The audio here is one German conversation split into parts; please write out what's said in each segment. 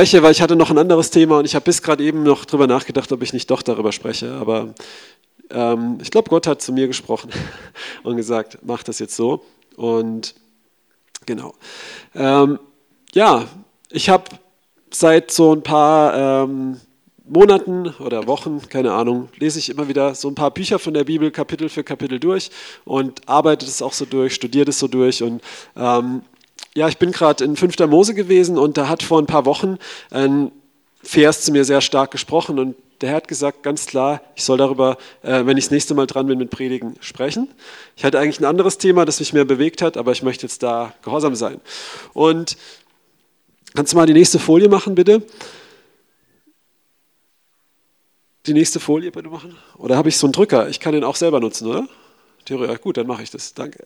spreche, weil ich hatte noch ein anderes Thema und ich habe bis gerade eben noch darüber nachgedacht, ob ich nicht doch darüber spreche. Aber ähm, ich glaube, Gott hat zu mir gesprochen und gesagt, mach das jetzt so. Und genau. Ähm, ja, ich habe seit so ein paar ähm, Monaten oder Wochen, keine Ahnung, lese ich immer wieder so ein paar Bücher von der Bibel Kapitel für Kapitel durch und arbeite das auch so durch, studiere das so durch und ähm, ja, ich bin gerade in 5. Mose gewesen und da hat vor ein paar Wochen ein Vers zu mir sehr stark gesprochen und der Herr hat gesagt, ganz klar, ich soll darüber, äh, wenn ich das nächste Mal dran bin mit Predigen, sprechen. Ich hatte eigentlich ein anderes Thema, das mich mehr bewegt hat, aber ich möchte jetzt da gehorsam sein. Und kannst du mal die nächste Folie machen, bitte? Die nächste Folie bitte machen? Oder habe ich so einen Drücker? Ich kann den auch selber nutzen, oder? Theoretisch, gut, dann mache ich das. Danke.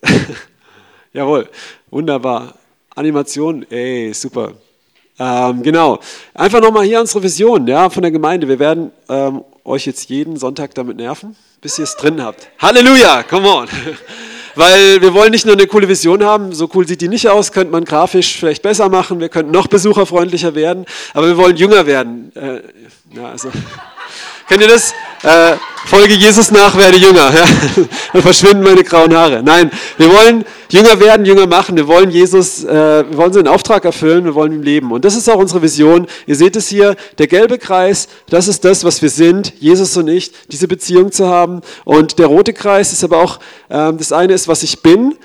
Jawohl, wunderbar. Animation, ey, super. Ähm, genau. Einfach nochmal hier unsere Vision ja, von der Gemeinde. Wir werden ähm, euch jetzt jeden Sonntag damit nerven, bis ihr es drin habt. Halleluja, come on. Weil wir wollen nicht nur eine coole Vision haben, so cool sieht die nicht aus, könnte man grafisch vielleicht besser machen, wir könnten noch besucherfreundlicher werden, aber wir wollen jünger werden. Äh, ja, also. Kennt ihr das? Äh, folge Jesus nach, werde jünger. Ja? Dann verschwinden meine grauen Haare. Nein, wir wollen jünger werden, jünger machen. Wir wollen Jesus, äh, wir wollen seinen Auftrag erfüllen, wir wollen ihm leben. Und das ist auch unsere Vision. Ihr seht es hier, der gelbe Kreis, das ist das, was wir sind, Jesus und ich, diese Beziehung zu haben. Und der rote Kreis ist aber auch, äh, das eine ist, was ich bin.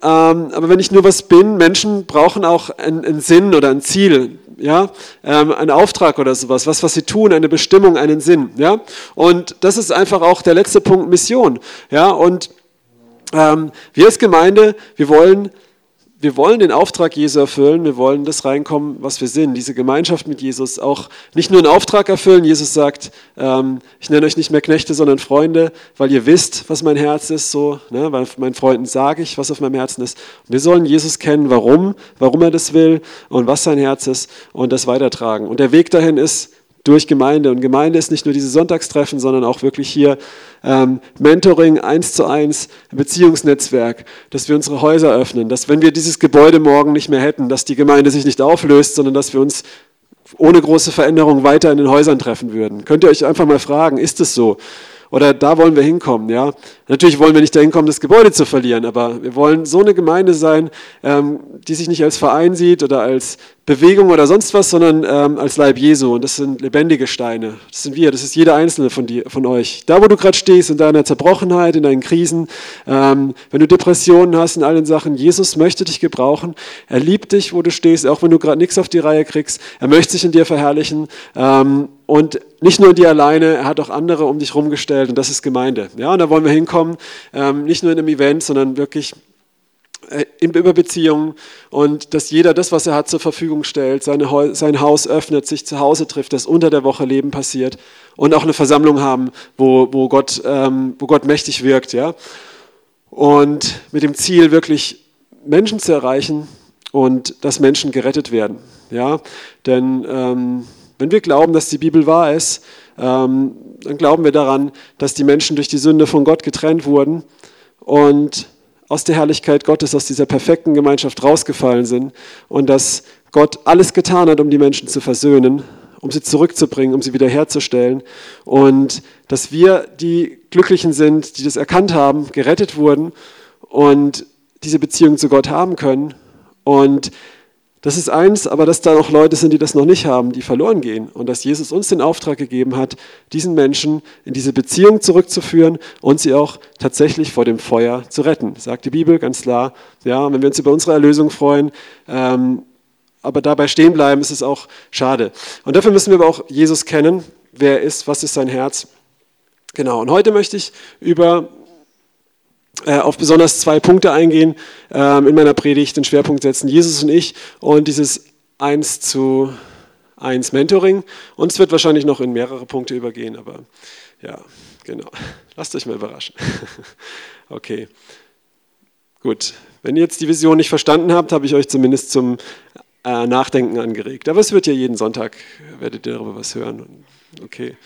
Ähm, aber wenn ich nur was bin, Menschen brauchen auch einen, einen Sinn oder ein Ziel ja, ähm, einen Auftrag oder sowas, was, was sie tun, eine Bestimmung, einen Sinn, ja. Und das ist einfach auch der letzte Punkt Mission, ja. Und ähm, wir als Gemeinde, wir wollen wir wollen den Auftrag Jesu erfüllen, wir wollen das reinkommen, was wir sind, diese Gemeinschaft mit Jesus, auch nicht nur einen Auftrag erfüllen. Jesus sagt, ähm, ich nenne euch nicht mehr Knechte, sondern Freunde, weil ihr wisst, was mein Herz ist, so, ne, weil meinen Freunden sage ich, was auf meinem Herzen ist. Und wir sollen Jesus kennen, warum, warum er das will und was sein Herz ist und das weitertragen. Und der Weg dahin ist, durch Gemeinde. Und Gemeinde ist nicht nur diese Sonntagstreffen, sondern auch wirklich hier ähm, Mentoring eins zu eins, Beziehungsnetzwerk, dass wir unsere Häuser öffnen, dass wenn wir dieses Gebäude morgen nicht mehr hätten, dass die Gemeinde sich nicht auflöst, sondern dass wir uns ohne große Veränderung weiter in den Häusern treffen würden. Könnt ihr euch einfach mal fragen, ist es so? Oder da wollen wir hinkommen, ja. Natürlich wollen wir nicht dahin kommen, das Gebäude zu verlieren, aber wir wollen so eine Gemeinde sein, ähm, die sich nicht als Verein sieht oder als Bewegung oder sonst was, sondern ähm, als Leib Jesu. Und das sind lebendige Steine. Das sind wir, das ist jeder einzelne von, dir, von euch. Da, wo du gerade stehst, in deiner Zerbrochenheit, in deinen Krisen, ähm, wenn du Depressionen hast, in allen Sachen, Jesus möchte dich gebrauchen. Er liebt dich, wo du stehst, auch wenn du gerade nichts auf die Reihe kriegst. Er möchte sich in dir verherrlichen. Ähm, und nicht nur in dir alleine, er hat auch andere um dich rumgestellt und das ist Gemeinde. Ja, und da wollen wir hinkommen, ähm, nicht nur in einem Event, sondern wirklich über Beziehungen und dass jeder das, was er hat, zur Verfügung stellt, seine, sein Haus öffnet, sich zu Hause trifft, dass unter der Woche Leben passiert und auch eine Versammlung haben, wo, wo, Gott, ähm, wo Gott mächtig wirkt. Ja? Und mit dem Ziel, wirklich Menschen zu erreichen und dass Menschen gerettet werden. Ja? Denn ähm, wenn wir glauben, dass die Bibel wahr ist, ähm, dann glauben wir daran, dass die Menschen durch die Sünde von Gott getrennt wurden und aus der Herrlichkeit Gottes, aus dieser perfekten Gemeinschaft rausgefallen sind und dass Gott alles getan hat, um die Menschen zu versöhnen, um sie zurückzubringen, um sie wiederherzustellen und dass wir die Glücklichen sind, die das erkannt haben, gerettet wurden und diese Beziehung zu Gott haben können und das ist eins, aber dass da noch Leute sind, die das noch nicht haben, die verloren gehen. Und dass Jesus uns den Auftrag gegeben hat, diesen Menschen in diese Beziehung zurückzuführen und sie auch tatsächlich vor dem Feuer zu retten. Sagt die Bibel ganz klar. Ja, wenn wir uns über unsere Erlösung freuen, ähm, aber dabei stehen bleiben, ist es auch schade. Und dafür müssen wir aber auch Jesus kennen. Wer er ist, was ist sein Herz? Genau. Und heute möchte ich über auf besonders zwei Punkte eingehen ähm, in meiner Predigt, den Schwerpunkt setzen, Jesus und ich und dieses 1 zu 1 Mentoring. Und es wird wahrscheinlich noch in mehrere Punkte übergehen, aber ja, genau. Lasst euch mal überraschen. okay, gut. Wenn ihr jetzt die Vision nicht verstanden habt, habe ich euch zumindest zum äh, Nachdenken angeregt. Aber es wird ja jeden Sonntag, werdet ihr darüber was hören. Okay.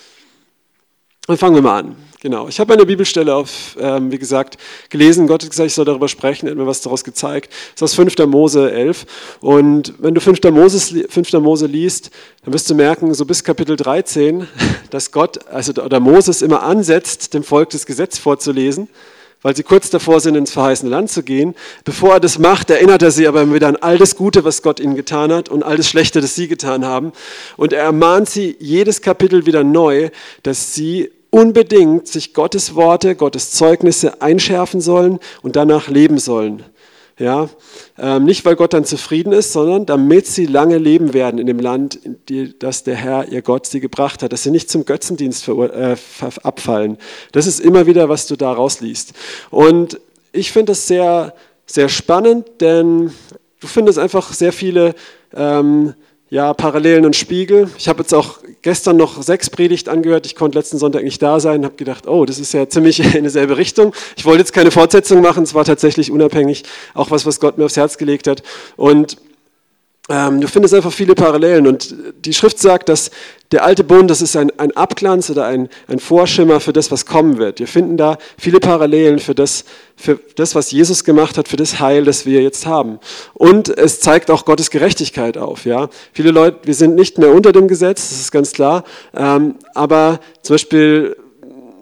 Dann fangen wir mal an. Genau. Ich habe eine Bibelstelle auf, ähm, wie gesagt, gelesen. Gott hat gesagt, ich soll darüber sprechen. Er hat mir was daraus gezeigt. Das ist aus 5. Mose 11. Und wenn du 5. Mose, 5. Mose liest, dann wirst du merken, so bis Kapitel 13, dass Gott, also oder Moses immer ansetzt, dem Volk das Gesetz vorzulesen weil sie kurz davor sind, ins verheißene Land zu gehen. Bevor er das macht, erinnert er sie aber wieder an all das Gute, was Gott ihnen getan hat und all das Schlechte, das sie getan haben. Und er ermahnt sie jedes Kapitel wieder neu, dass sie unbedingt sich Gottes Worte, Gottes Zeugnisse einschärfen sollen und danach leben sollen. Ja, ähm, nicht weil Gott dann zufrieden ist, sondern damit sie lange leben werden in dem Land, in die, das der Herr, ihr Gott, sie gebracht hat, dass sie nicht zum Götzendienst äh, abfallen. Das ist immer wieder, was du da rausliest. Und ich finde das sehr, sehr spannend, denn du findest einfach sehr viele ähm, ja, Parallelen und Spiegel. Ich habe jetzt auch gestern noch sechs Predigt angehört. Ich konnte letzten Sonntag nicht da sein, habe gedacht, oh, das ist ja ziemlich in dieselbe Richtung. Ich wollte jetzt keine Fortsetzung machen, es war tatsächlich unabhängig, auch was, was Gott mir aufs Herz gelegt hat. Und du findest einfach viele Parallelen und die Schrift sagt, dass der alte Bund, das ist ein, ein Abglanz oder ein, ein Vorschimmer für das, was kommen wird. Wir finden da viele Parallelen für das, für das, was Jesus gemacht hat, für das Heil, das wir jetzt haben. Und es zeigt auch Gottes Gerechtigkeit auf. Ja? Viele Leute, wir sind nicht mehr unter dem Gesetz, das ist ganz klar, ähm, aber zum Beispiel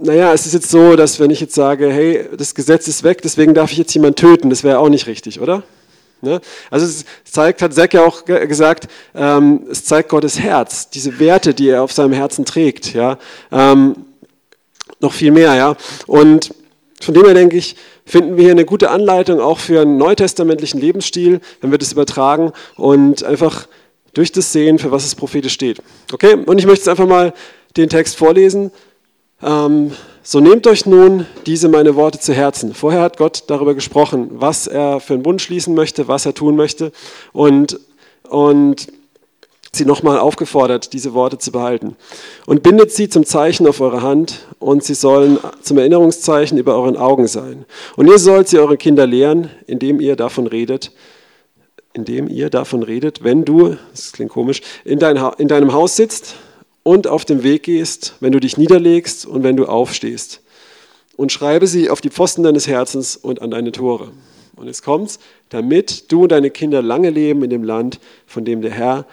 naja, es ist jetzt so, dass wenn ich jetzt sage, hey, das Gesetz ist weg, deswegen darf ich jetzt jemanden töten, das wäre auch nicht richtig, oder? Ne? Also es zeigt, hat Zack ja auch gesagt, ähm, es zeigt Gottes Herz, diese Werte, die er auf seinem Herzen trägt, ja, ähm, noch viel mehr, ja. Und von dem her denke ich, finden wir hier eine gute Anleitung auch für einen neutestamentlichen Lebensstil, wenn wir das übertragen und einfach durch das sehen, für was das prophetisch steht. Okay, und ich möchte jetzt einfach mal den Text vorlesen. Ähm, so nehmt euch nun diese meine Worte zu Herzen. Vorher hat Gott darüber gesprochen, was er für einen Bund schließen möchte, was er tun möchte und, und sie nochmal aufgefordert, diese Worte zu behalten. Und bindet sie zum Zeichen auf eure Hand und sie sollen zum Erinnerungszeichen über euren Augen sein. Und ihr sollt sie eure Kinder lehren, indem ihr davon redet, indem ihr davon redet, wenn du, das klingt komisch, in, dein, in deinem Haus sitzt und auf dem Weg gehst, wenn du dich niederlegst und wenn du aufstehst. Und schreibe sie auf die Pfosten deines Herzens und an deine Tore. Und jetzt kommt's, damit du und deine Kinder lange leben in dem Land, von dem der Herr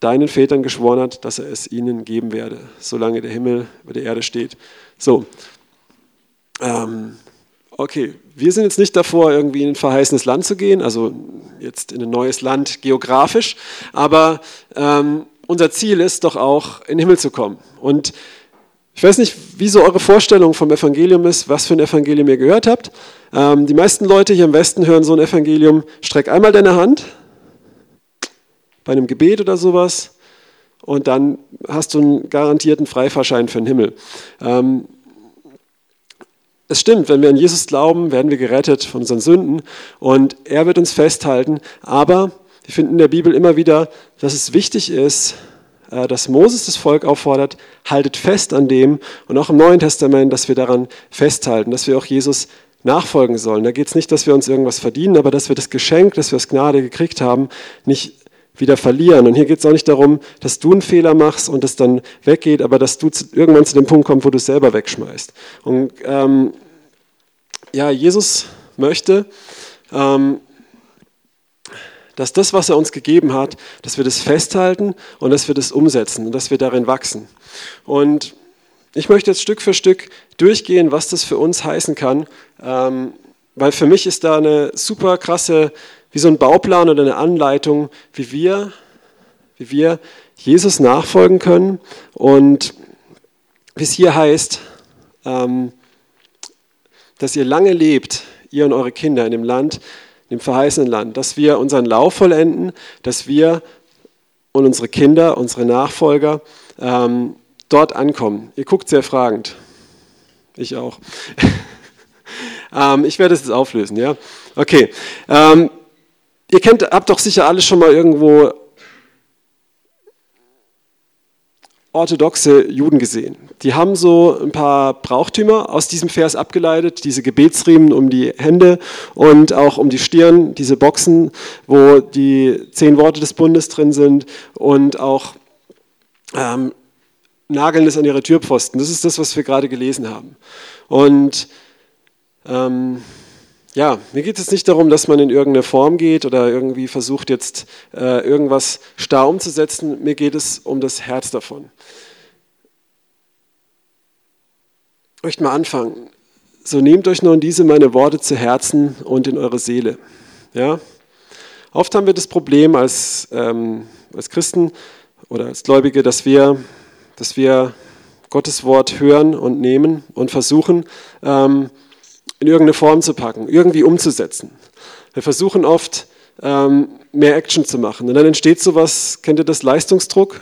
deinen Vätern geschworen hat, dass er es ihnen geben werde, solange der Himmel über der Erde steht. So, ähm, okay, wir sind jetzt nicht davor, irgendwie in ein verheißenes Land zu gehen, also jetzt in ein neues Land geografisch, aber ähm, unser Ziel ist doch auch, in den Himmel zu kommen. Und ich weiß nicht, wie so eure Vorstellung vom Evangelium ist, was für ein Evangelium ihr gehört habt. Ähm, die meisten Leute hier im Westen hören so ein Evangelium, streck einmal deine Hand bei einem Gebet oder sowas und dann hast du einen garantierten Freifahrschein für den Himmel. Ähm, es stimmt, wenn wir an Jesus glauben, werden wir gerettet von unseren Sünden und er wird uns festhalten, aber wir finden in der Bibel immer wieder, dass es wichtig ist, äh, dass Moses das Volk auffordert, haltet fest an dem und auch im Neuen Testament, dass wir daran festhalten, dass wir auch Jesus nachfolgen sollen. Da geht es nicht, dass wir uns irgendwas verdienen, aber dass wir das Geschenk, das wir aus Gnade gekriegt haben, nicht wieder verlieren. Und hier geht es auch nicht darum, dass du einen Fehler machst und es dann weggeht, aber dass du zu, irgendwann zu dem Punkt kommst, wo du es selber wegschmeißt. Und ähm, ja, Jesus möchte, ähm, dass das, was er uns gegeben hat, dass wir das festhalten und dass wir das umsetzen und dass wir darin wachsen. Und ich möchte jetzt Stück für Stück durchgehen, was das für uns heißen kann, ähm, weil für mich ist da eine super krasse, wie so ein Bauplan oder eine Anleitung, wie wir, wie wir Jesus nachfolgen können und wie es hier heißt, ähm, dass ihr lange lebt, ihr und eure Kinder in dem Land, dem verheißenen Land, dass wir unseren Lauf vollenden, dass wir und unsere Kinder, unsere Nachfolger ähm, dort ankommen. Ihr guckt sehr fragend. Ich auch. ähm, ich werde es jetzt auflösen, ja? Okay. Ähm, ihr kennt, habt doch sicher alle schon mal irgendwo orthodoxe Juden gesehen. Die haben so ein paar Brauchtümer aus diesem Vers abgeleitet, diese Gebetsriemen um die Hände und auch um die Stirn, diese Boxen, wo die zehn Worte des Bundes drin sind und auch ähm, nageln es an ihre Türpfosten. Das ist das, was wir gerade gelesen haben. Und ähm, ja, mir geht es nicht darum, dass man in irgendeine Form geht oder irgendwie versucht jetzt äh, irgendwas starr umzusetzen. Mir geht es um das Herz davon. Ich möchte mal anfangen. So nehmt euch nun diese meine Worte zu Herzen und in eure Seele. Ja? Oft haben wir das Problem als, ähm, als Christen oder als Gläubige, dass wir, dass wir Gottes Wort hören und nehmen und versuchen, ähm, in irgendeine Form zu packen, irgendwie umzusetzen. Wir versuchen oft, ähm, mehr Action zu machen. Und dann entsteht sowas, kennt ihr das, Leistungsdruck?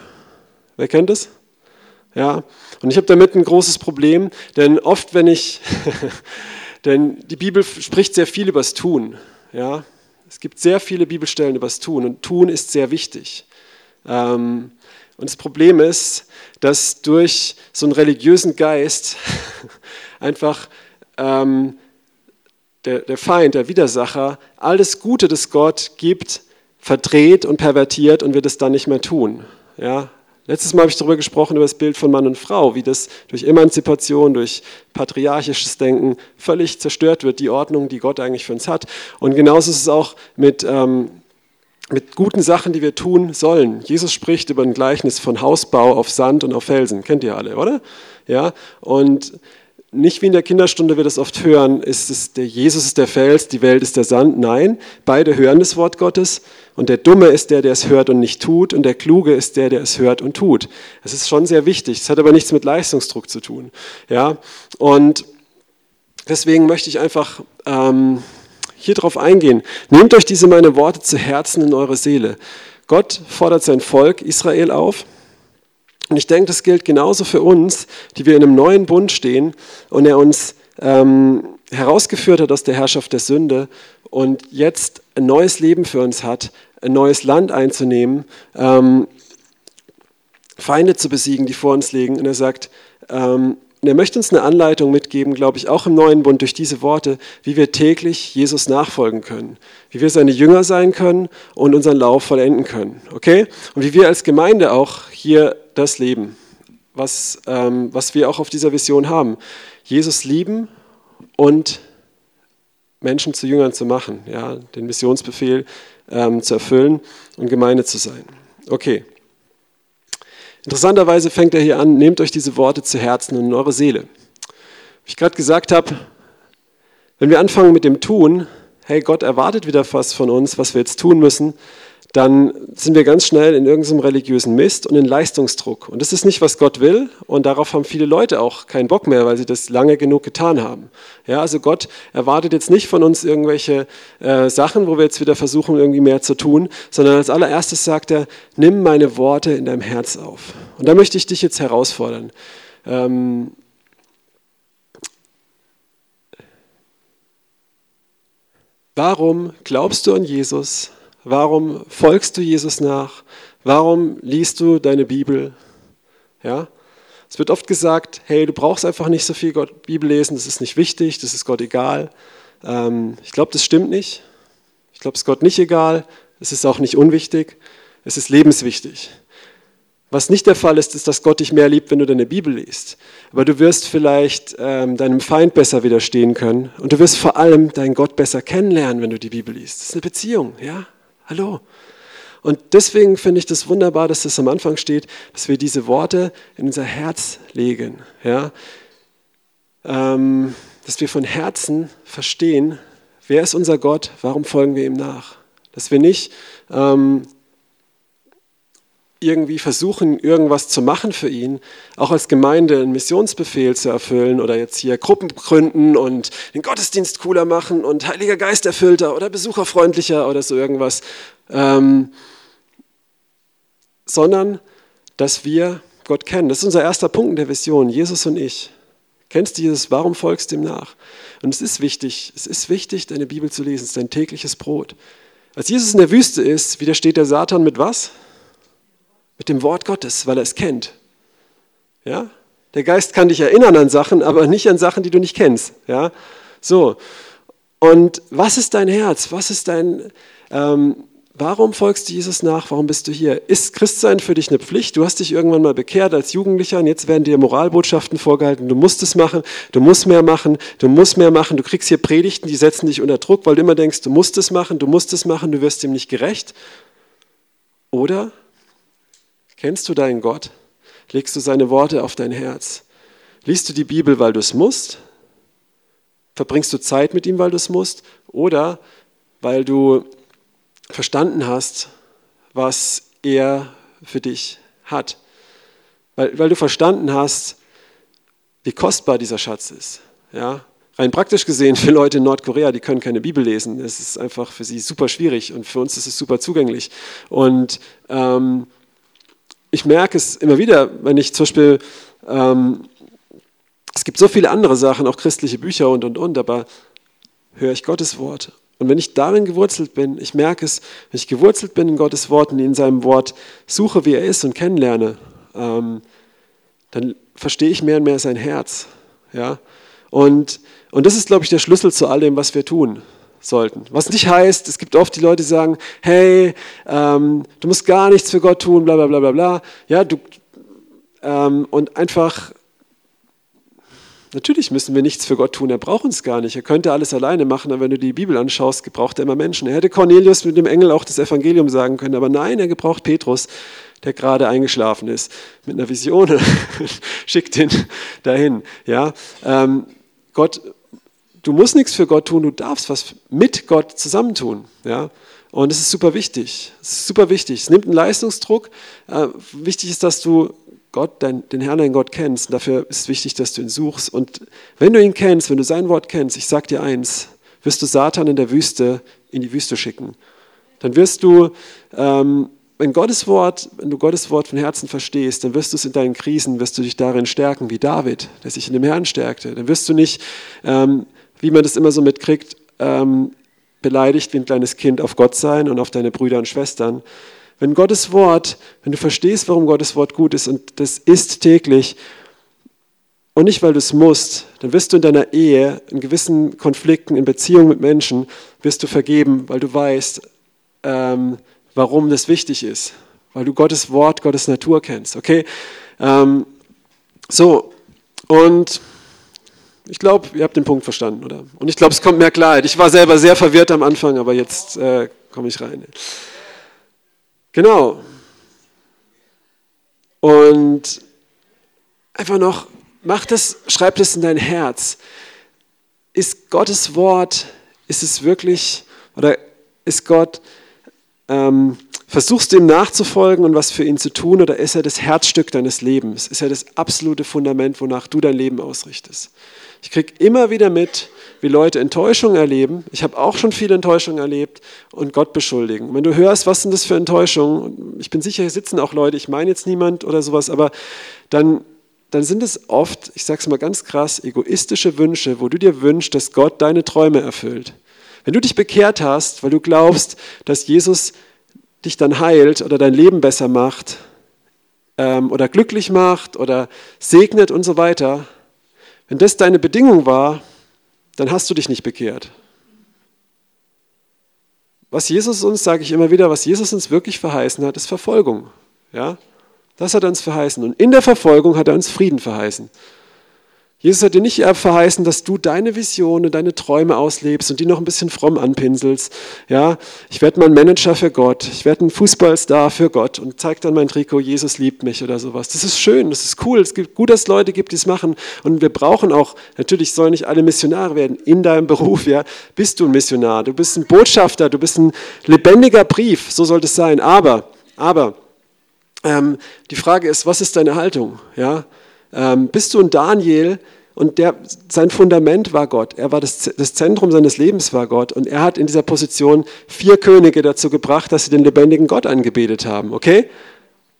Wer kennt das? Ja, und ich habe damit ein großes Problem, denn oft, wenn ich, denn die Bibel spricht sehr viel über das Tun. Ja, es gibt sehr viele Bibelstellen über das Tun und Tun ist sehr wichtig. Ähm, und das Problem ist, dass durch so einen religiösen Geist einfach ähm, der, der Feind, der Widersacher, alles Gute, das Gott gibt, verdreht und pervertiert und wird es dann nicht mehr tun. Ja? Letztes Mal habe ich darüber gesprochen, über das Bild von Mann und Frau, wie das durch Emanzipation, durch patriarchisches Denken völlig zerstört wird, die Ordnung, die Gott eigentlich für uns hat. Und genauso ist es auch mit, ähm, mit guten Sachen, die wir tun sollen. Jesus spricht über ein Gleichnis von Hausbau auf Sand und auf Felsen. Kennt ihr alle, oder? Ja, und nicht wie in der Kinderstunde wir das oft hören, ist es der Jesus ist der Fels, die Welt ist der Sand. Nein, beide hören das Wort Gottes und der Dumme ist der, der es hört und nicht tut und der Kluge ist der, der es hört und tut. Es ist schon sehr wichtig. Es hat aber nichts mit Leistungsdruck zu tun. Ja, und deswegen möchte ich einfach ähm, hier drauf eingehen. Nehmt euch diese meine Worte zu Herzen in eure Seele. Gott fordert sein Volk Israel auf und ich denke, das gilt genauso für uns, die wir in einem neuen Bund stehen und er uns ähm, herausgeführt hat aus der Herrschaft der Sünde und jetzt ein neues Leben für uns hat, ein neues Land einzunehmen, ähm, Feinde zu besiegen, die vor uns liegen. Und er sagt, ähm, und er möchte uns eine Anleitung mitgeben, glaube ich, auch im neuen Bund durch diese Worte, wie wir täglich Jesus nachfolgen können, wie wir seine Jünger sein können und unseren Lauf vollenden können. Okay? Und wie wir als Gemeinde auch hier das leben, was, ähm, was wir auch auf dieser Vision haben. Jesus lieben und Menschen zu Jüngern zu machen, ja, den Missionsbefehl ähm, zu erfüllen und Gemeinde zu sein. Okay. Interessanterweise fängt er hier an, nehmt euch diese Worte zu Herzen und in eure Seele. Wie ich gerade gesagt habe, wenn wir anfangen mit dem Tun, hey, Gott erwartet wieder was von uns, was wir jetzt tun müssen, dann sind wir ganz schnell in irgendeinem religiösen Mist und in Leistungsdruck. Und das ist nicht, was Gott will. Und darauf haben viele Leute auch keinen Bock mehr, weil sie das lange genug getan haben. Ja, also Gott erwartet jetzt nicht von uns irgendwelche äh, Sachen, wo wir jetzt wieder versuchen, irgendwie mehr zu tun, sondern als allererstes sagt er, nimm meine Worte in deinem Herz auf. Und da möchte ich dich jetzt herausfordern. Ähm, warum glaubst du an Jesus? Warum folgst du Jesus nach? Warum liest du deine Bibel? Ja? Es wird oft gesagt, hey, du brauchst einfach nicht so viel Gott Bibel lesen, das ist nicht wichtig, das ist Gott egal. Ähm, ich glaube, das stimmt nicht. Ich glaube, es ist Gott nicht egal, es ist auch nicht unwichtig, es ist lebenswichtig. Was nicht der Fall ist, ist, dass Gott dich mehr liebt, wenn du deine Bibel liest. Aber du wirst vielleicht ähm, deinem Feind besser widerstehen können und du wirst vor allem deinen Gott besser kennenlernen, wenn du die Bibel liest. Das ist eine Beziehung, ja? Hallo. Und deswegen finde ich das wunderbar, dass das am Anfang steht, dass wir diese Worte in unser Herz legen. Ja? Ähm, dass wir von Herzen verstehen, wer ist unser Gott, warum folgen wir ihm nach. Dass wir nicht ähm, irgendwie versuchen, irgendwas zu machen für ihn, auch als Gemeinde einen Missionsbefehl zu erfüllen oder jetzt hier Gruppen gründen und den Gottesdienst cooler machen und Heiliger Geist erfüllter oder besucherfreundlicher oder so irgendwas, ähm, sondern dass wir Gott kennen. Das ist unser erster Punkt in der Vision, Jesus und ich. Kennst du Jesus? Warum folgst du ihm nach? Und es ist wichtig, es ist wichtig, deine Bibel zu lesen, es ist dein tägliches Brot. Als Jesus in der Wüste ist, widersteht der Satan mit was? Mit dem Wort Gottes, weil er es kennt. Ja? Der Geist kann dich erinnern an Sachen, aber nicht an Sachen, die du nicht kennst. Ja? So. Und was ist dein Herz? Was ist dein, ähm, Warum folgst du Jesus nach? Warum bist du hier? Ist Christsein für dich eine Pflicht? Du hast dich irgendwann mal bekehrt als Jugendlicher und jetzt werden dir Moralbotschaften vorgehalten. Du musst es machen, du musst mehr machen, du musst mehr machen. Du kriegst hier Predigten, die setzen dich unter Druck, weil du immer denkst, du musst es machen, du musst es machen, du wirst ihm nicht gerecht. Oder kennst du deinen Gott? Legst du seine Worte auf dein Herz? Liest du die Bibel, weil du es musst? Verbringst du Zeit mit ihm, weil du es musst? Oder weil du verstanden hast, was er für dich hat. Weil, weil du verstanden hast, wie kostbar dieser Schatz ist. Ja? Rein praktisch gesehen für Leute in Nordkorea, die können keine Bibel lesen. Es ist einfach für sie super schwierig und für uns ist es super zugänglich. Und ähm, ich merke es immer wieder, wenn ich zum Beispiel, ähm, es gibt so viele andere Sachen, auch christliche Bücher und, und, und, aber höre ich Gottes Wort und wenn ich darin gewurzelt bin, ich merke es, wenn ich gewurzelt bin in Gottes Wort und in seinem Wort suche, wie er ist und kennenlerne, ähm, dann verstehe ich mehr und mehr sein Herz. Ja? Und, und das ist, glaube ich, der Schlüssel zu all dem, was wir tun sollten. Was nicht heißt, es gibt oft die Leute, die sagen, hey, ähm, du musst gar nichts für Gott tun, bla bla bla bla bla. Ja, du, ähm, und einfach Natürlich müssen wir nichts für Gott tun, er braucht uns gar nicht. Er könnte alles alleine machen, aber wenn du die Bibel anschaust, gebraucht er immer Menschen. Er hätte Cornelius mit dem Engel auch das Evangelium sagen können, aber nein, er gebraucht Petrus, der gerade eingeschlafen ist, mit einer Vision, schickt ihn dahin. Ja? Ähm, Gott, du musst nichts für Gott tun, du darfst was mit Gott zusammentun. Ja? Und es ist super wichtig. Es ist super wichtig. Es nimmt einen Leistungsdruck. Äh, wichtig ist, dass du Gott, dein, den Herrn, dein Gott kennst. Und dafür ist es wichtig, dass du ihn suchst. Und wenn du ihn kennst, wenn du sein Wort kennst, ich sag dir eins, wirst du Satan in der Wüste in die Wüste schicken. Dann wirst du, ähm, wenn Gottes Wort, wenn du Gottes Wort von Herzen verstehst, dann wirst du es in deinen Krisen, wirst du dich darin stärken, wie David, der sich in dem Herrn stärkte. Dann wirst du nicht, ähm, wie man das immer so mitkriegt, ähm, beleidigt wie ein kleines Kind auf Gott sein und auf deine Brüder und Schwestern, wenn Gottes Wort, wenn du verstehst, warum Gottes Wort gut ist und das ist täglich und nicht, weil du es musst, dann wirst du in deiner Ehe, in gewissen Konflikten, in Beziehungen mit Menschen, wirst du vergeben, weil du weißt, ähm, warum das wichtig ist, weil du Gottes Wort, Gottes Natur kennst. Okay? Ähm, so, und ich glaube, ihr habt den Punkt verstanden, oder? Und ich glaube, es kommt mehr Klarheit. Ich war selber sehr verwirrt am Anfang, aber jetzt äh, komme ich rein. Genau. Und einfach noch, mach das, schreib das in dein Herz. Ist Gottes Wort, ist es wirklich, oder ist Gott, ähm, versuchst du ihm nachzufolgen und was für ihn zu tun, oder ist er das Herzstück deines Lebens? Ist er das absolute Fundament, wonach du dein Leben ausrichtest? Ich kriege immer wieder mit, wie Leute Enttäuschung erleben. Ich habe auch schon viele Enttäuschungen erlebt und Gott beschuldigen. Wenn du hörst, was sind das für Enttäuschungen, ich bin sicher, hier sitzen auch Leute, ich meine jetzt niemand oder sowas, aber dann, dann sind es oft, ich sage es mal ganz krass, egoistische Wünsche, wo du dir wünschst, dass Gott deine Träume erfüllt. Wenn du dich bekehrt hast, weil du glaubst, dass Jesus dich dann heilt oder dein Leben besser macht ähm, oder glücklich macht oder segnet und so weiter, wenn das deine Bedingung war, dann hast du dich nicht bekehrt. Was Jesus uns, sage ich immer wieder, was Jesus uns wirklich verheißen hat, ist Verfolgung. Ja? Das hat er uns verheißen. Und in der Verfolgung hat er uns Frieden verheißen. Jesus hat dir nicht verheißen, dass du deine Visionen, deine Träume auslebst und die noch ein bisschen fromm anpinselst. Ja, ich werde mal ein Manager für Gott, ich werde ein Fußballstar für Gott und zeig dann mein Trikot, Jesus liebt mich oder sowas. Das ist schön, das ist cool. Es gibt gut, dass es Leute gibt, die es machen. Und wir brauchen auch, natürlich sollen nicht alle Missionare werden. In deinem Beruf, ja, bist du ein Missionar. Du bist ein Botschafter, du bist ein lebendiger Brief. So sollte es sein. Aber, aber, ähm, die Frage ist, was ist deine Haltung? Ja, ähm, bist du ein Daniel und der, sein Fundament war Gott. Er war das, das Zentrum seines Lebens war Gott und er hat in dieser Position vier Könige dazu gebracht, dass sie den lebendigen Gott angebetet haben. Okay?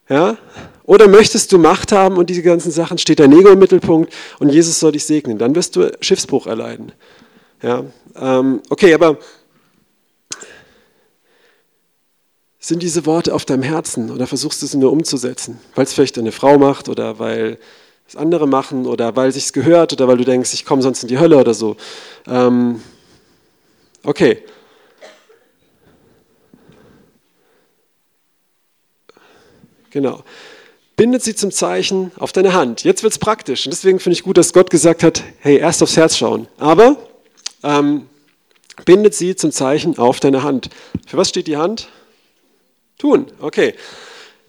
Ja? Oder möchtest du Macht haben und diese ganzen Sachen, steht dein Ego im Mittelpunkt und Jesus soll dich segnen. Dann wirst du Schiffsbruch erleiden. Ja? Ähm, okay, aber sind diese Worte auf deinem Herzen oder versuchst du sie nur umzusetzen, weil es vielleicht eine Frau macht oder weil es andere machen oder weil sich's gehört oder weil du denkst, ich komme sonst in die Hölle oder so. Ähm, okay. Genau. Bindet sie zum Zeichen auf deine Hand. Jetzt wird es praktisch. Und deswegen finde ich gut, dass Gott gesagt hat, hey, erst aufs Herz schauen. Aber ähm, bindet sie zum Zeichen auf deine Hand. Für was steht die Hand? Tun. Okay.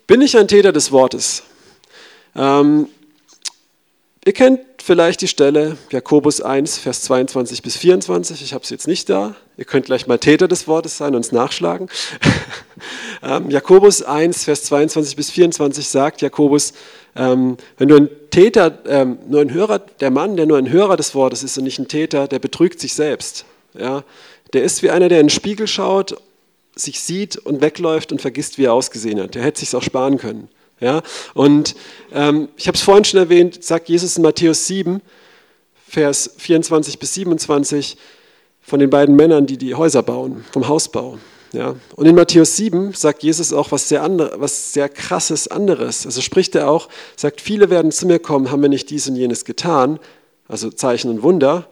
Bin ich ein Täter des Wortes? Ähm, ihr kennt vielleicht die Stelle Jakobus 1, Vers 22 bis 24. Ich habe es jetzt nicht da. Ihr könnt gleich mal Täter des Wortes sein und es nachschlagen. ähm, Jakobus 1, Vers 22 bis 24 sagt Jakobus, ähm, wenn du ein Täter, ähm, nur ein Hörer, der Mann, der nur ein Hörer des Wortes ist und nicht ein Täter, der betrügt sich selbst. Ja? Der ist wie einer, der in den Spiegel schaut, sich sieht und wegläuft und vergisst, wie er ausgesehen hat. Der hätte sich auch sparen können. Ja? Und ähm, ich habe es vorhin schon erwähnt, sagt Jesus in Matthäus 7, Vers 24 bis 27, von den beiden Männern, die die Häuser bauen, vom Hausbau. Ja? Und in Matthäus 7 sagt Jesus auch was sehr, andere, was sehr krasses anderes. Also spricht er auch, sagt, viele werden zu mir kommen, haben wir nicht dies und jenes getan, also Zeichen und Wunder.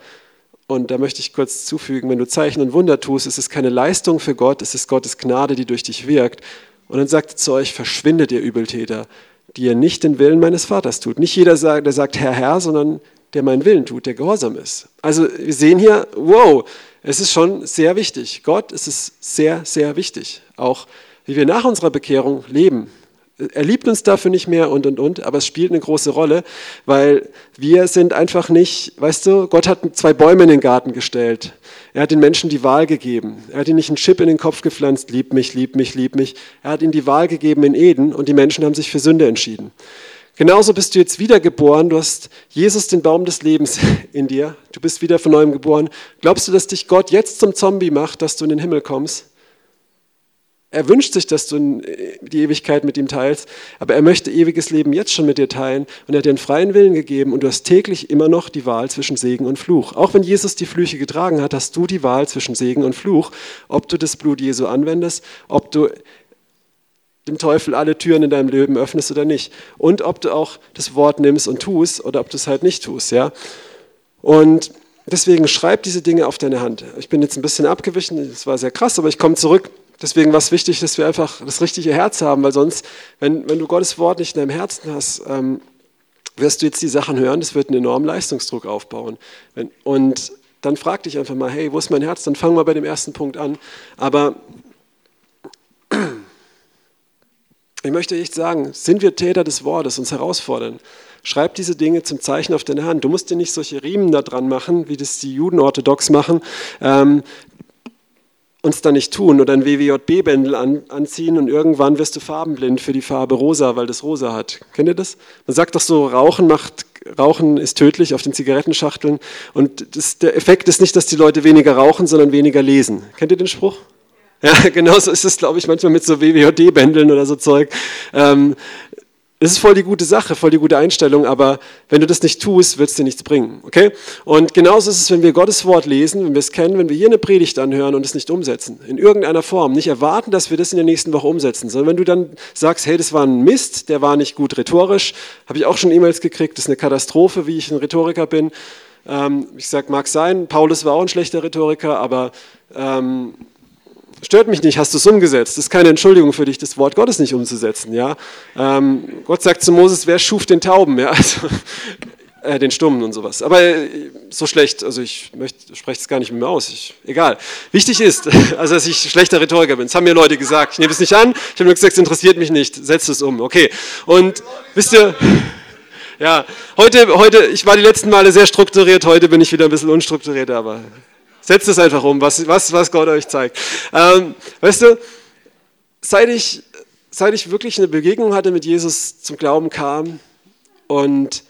Und da möchte ich kurz zufügen, wenn du Zeichen und Wunder tust, ist es keine Leistung für Gott, es ist Gottes Gnade, die durch dich wirkt. Und dann sagt er zu euch, verschwindet ihr Übeltäter, die ihr nicht den Willen meines Vaters tut. Nicht jeder, sagt, der sagt Herr, Herr, sondern der meinen Willen tut, der gehorsam ist. Also wir sehen hier, wow, es ist schon sehr wichtig. Gott ist es sehr, sehr wichtig. Auch wie wir nach unserer Bekehrung leben. Er liebt uns dafür nicht mehr und und und, aber es spielt eine große Rolle, weil wir sind einfach nicht, weißt du, Gott hat zwei Bäume in den Garten gestellt. Er hat den Menschen die Wahl gegeben. Er hat ihnen nicht einen Chip in den Kopf gepflanzt, lieb mich, lieb mich, lieb mich. Er hat ihnen die Wahl gegeben in Eden und die Menschen haben sich für Sünde entschieden. Genauso bist du jetzt wiedergeboren. Du hast Jesus, den Baum des Lebens in dir. Du bist wieder von neuem geboren. Glaubst du, dass dich Gott jetzt zum Zombie macht, dass du in den Himmel kommst? Er wünscht sich, dass du die Ewigkeit mit ihm teilst, aber er möchte ewiges Leben jetzt schon mit dir teilen und er hat dir einen freien Willen gegeben und du hast täglich immer noch die Wahl zwischen Segen und Fluch. Auch wenn Jesus die Flüche getragen hat, hast du die Wahl zwischen Segen und Fluch, ob du das Blut Jesu anwendest, ob du dem Teufel alle Türen in deinem Leben öffnest oder nicht und ob du auch das Wort nimmst und tust oder ob du es halt nicht tust, ja. Und deswegen schreib diese Dinge auf deine Hand. Ich bin jetzt ein bisschen abgewichen, das war sehr krass, aber ich komme zurück Deswegen war es wichtig, dass wir einfach das richtige Herz haben, weil sonst, wenn, wenn du Gottes Wort nicht in deinem Herzen hast, ähm, wirst du jetzt die Sachen hören, das wird einen enormen Leistungsdruck aufbauen. Und dann frag dich einfach mal, hey, wo ist mein Herz? Dann fang mal bei dem ersten Punkt an. Aber ich möchte echt sagen, sind wir Täter des Wortes, uns herausfordern. Schreib diese Dinge zum Zeichen auf deine Hand. Du musst dir nicht solche Riemen da dran machen, wie das die Juden orthodox machen. Ähm, uns da nicht tun oder ein WWJB-Bändel an, anziehen und irgendwann wirst du farbenblind für die Farbe rosa, weil das rosa hat. Kennt ihr das? Man sagt doch so, Rauchen macht Rauchen ist tödlich auf den Zigarettenschachteln und das, der Effekt ist nicht, dass die Leute weniger rauchen, sondern weniger lesen. Kennt ihr den Spruch? Ja, genauso ist es, glaube ich, manchmal mit so WWJD-Bändeln oder so Zeug. Ähm, es ist voll die gute Sache, voll die gute Einstellung, aber wenn du das nicht tust, wird es dir nichts bringen. Okay? Und genauso ist es, wenn wir Gottes Wort lesen, wenn wir es kennen, wenn wir hier eine Predigt anhören und es nicht umsetzen. In irgendeiner Form. Nicht erwarten, dass wir das in der nächsten Woche umsetzen, sondern wenn du dann sagst, hey, das war ein Mist, der war nicht gut rhetorisch, habe ich auch schon E-Mails gekriegt, das ist eine Katastrophe, wie ich ein Rhetoriker bin. Ähm, ich sage, mag sein, Paulus war auch ein schlechter Rhetoriker, aber ähm, stört mich nicht, hast du es umgesetzt. Das ist keine Entschuldigung für dich, das Wort Gottes nicht umzusetzen. Ja? Ähm, Gott sagt zu Moses, wer schuf den Tauben? Ja? Also, äh, den Stummen und sowas. Aber äh, so schlecht, also ich spreche es gar nicht mehr aus. Ich, egal. Wichtig ist, also dass ich schlechter Rhetoriker bin. Das haben mir Leute gesagt. Ich nehme es nicht an. Ich habe nur gesagt, es interessiert mich nicht. Setzt es um. Okay. Und wisst ihr, ja, heute, heute, ich war die letzten Male sehr strukturiert. Heute bin ich wieder ein bisschen unstrukturiert, aber Setzt es einfach um, was, was, was Gott euch zeigt. Ähm, weißt du, seit ich, seit ich wirklich eine Begegnung hatte mit Jesus, zum Glauben kam und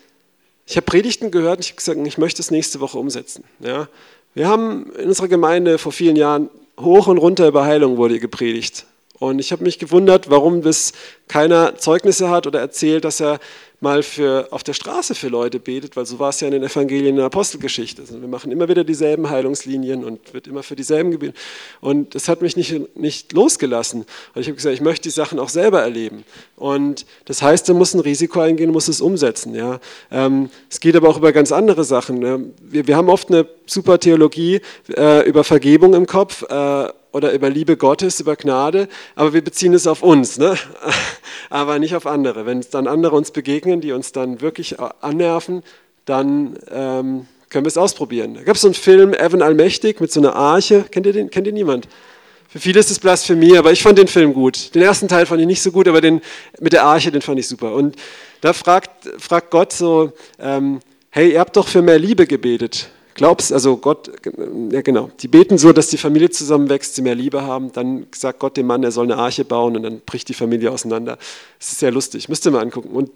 ich habe Predigten gehört und ich habe gesagt, ich möchte es nächste Woche umsetzen. Ja? Wir haben in unserer Gemeinde vor vielen Jahren hoch und runter über Heilung wurde gepredigt. Und ich habe mich gewundert, warum das keiner Zeugnisse hat oder erzählt, dass er mal für, auf der Straße für Leute betet, weil so war es ja in den Evangelien in der Apostelgeschichte. Also wir machen immer wieder dieselben Heilungslinien und wird immer für dieselben gebetet. Und das hat mich nicht, nicht losgelassen. Und ich habe gesagt, ich möchte die Sachen auch selber erleben. Und das heißt, er muss ein Risiko eingehen, muss es umsetzen. Ja. Ähm, es geht aber auch über ganz andere Sachen. Ne? Wir, wir haben oft eine super Theologie äh, über Vergebung im Kopf. Äh, oder über Liebe Gottes, über Gnade, aber wir beziehen es auf uns, ne? aber nicht auf andere. Wenn dann andere uns begegnen, die uns dann wirklich annerven, dann ähm, können wir es ausprobieren. Da gab es so einen Film, Evan Allmächtig, mit so einer Arche. Kennt ihr den? Kennt ihr niemand? Für viele ist es Blasphemie, aber ich fand den Film gut. Den ersten Teil fand ich nicht so gut, aber den mit der Arche, den fand ich super. Und da fragt, fragt Gott so, ähm, hey, ihr habt doch für mehr Liebe gebetet. Glaubst, also Gott, ja genau, die beten so, dass die Familie zusammenwächst, sie mehr Liebe haben. Dann sagt Gott dem Mann, er soll eine Arche bauen und dann bricht die Familie auseinander. Das ist sehr lustig, müsst ihr mal angucken. Und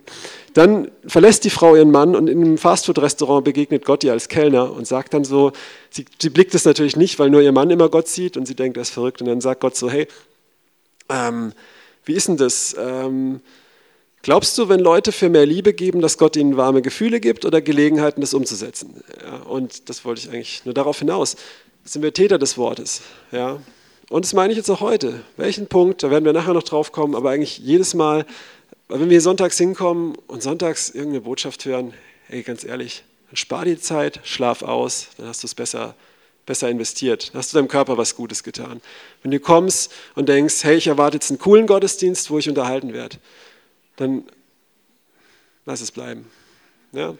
dann verlässt die Frau ihren Mann und in einem Fastfood-Restaurant begegnet Gott ihr als Kellner und sagt dann so, sie, sie blickt es natürlich nicht, weil nur ihr Mann immer Gott sieht und sie denkt, er ist verrückt. Und dann sagt Gott so, hey, ähm, wie ist denn das? Ähm, Glaubst du, wenn Leute für mehr Liebe geben, dass Gott ihnen warme Gefühle gibt oder Gelegenheiten, das umzusetzen? Ja, und das wollte ich eigentlich nur darauf hinaus. Sind wir Täter des Wortes? Ja? Und das meine ich jetzt auch heute. Welchen Punkt, da werden wir nachher noch drauf kommen, aber eigentlich jedes Mal, wenn wir sonntags hinkommen und sonntags irgendeine Botschaft hören, hey, ganz ehrlich, dann spar die Zeit, schlaf aus, dann hast du es besser, besser investiert. Dann hast du deinem Körper was Gutes getan. Wenn du kommst und denkst, hey, ich erwarte jetzt einen coolen Gottesdienst, wo ich unterhalten werde, dann lass es bleiben. Ja?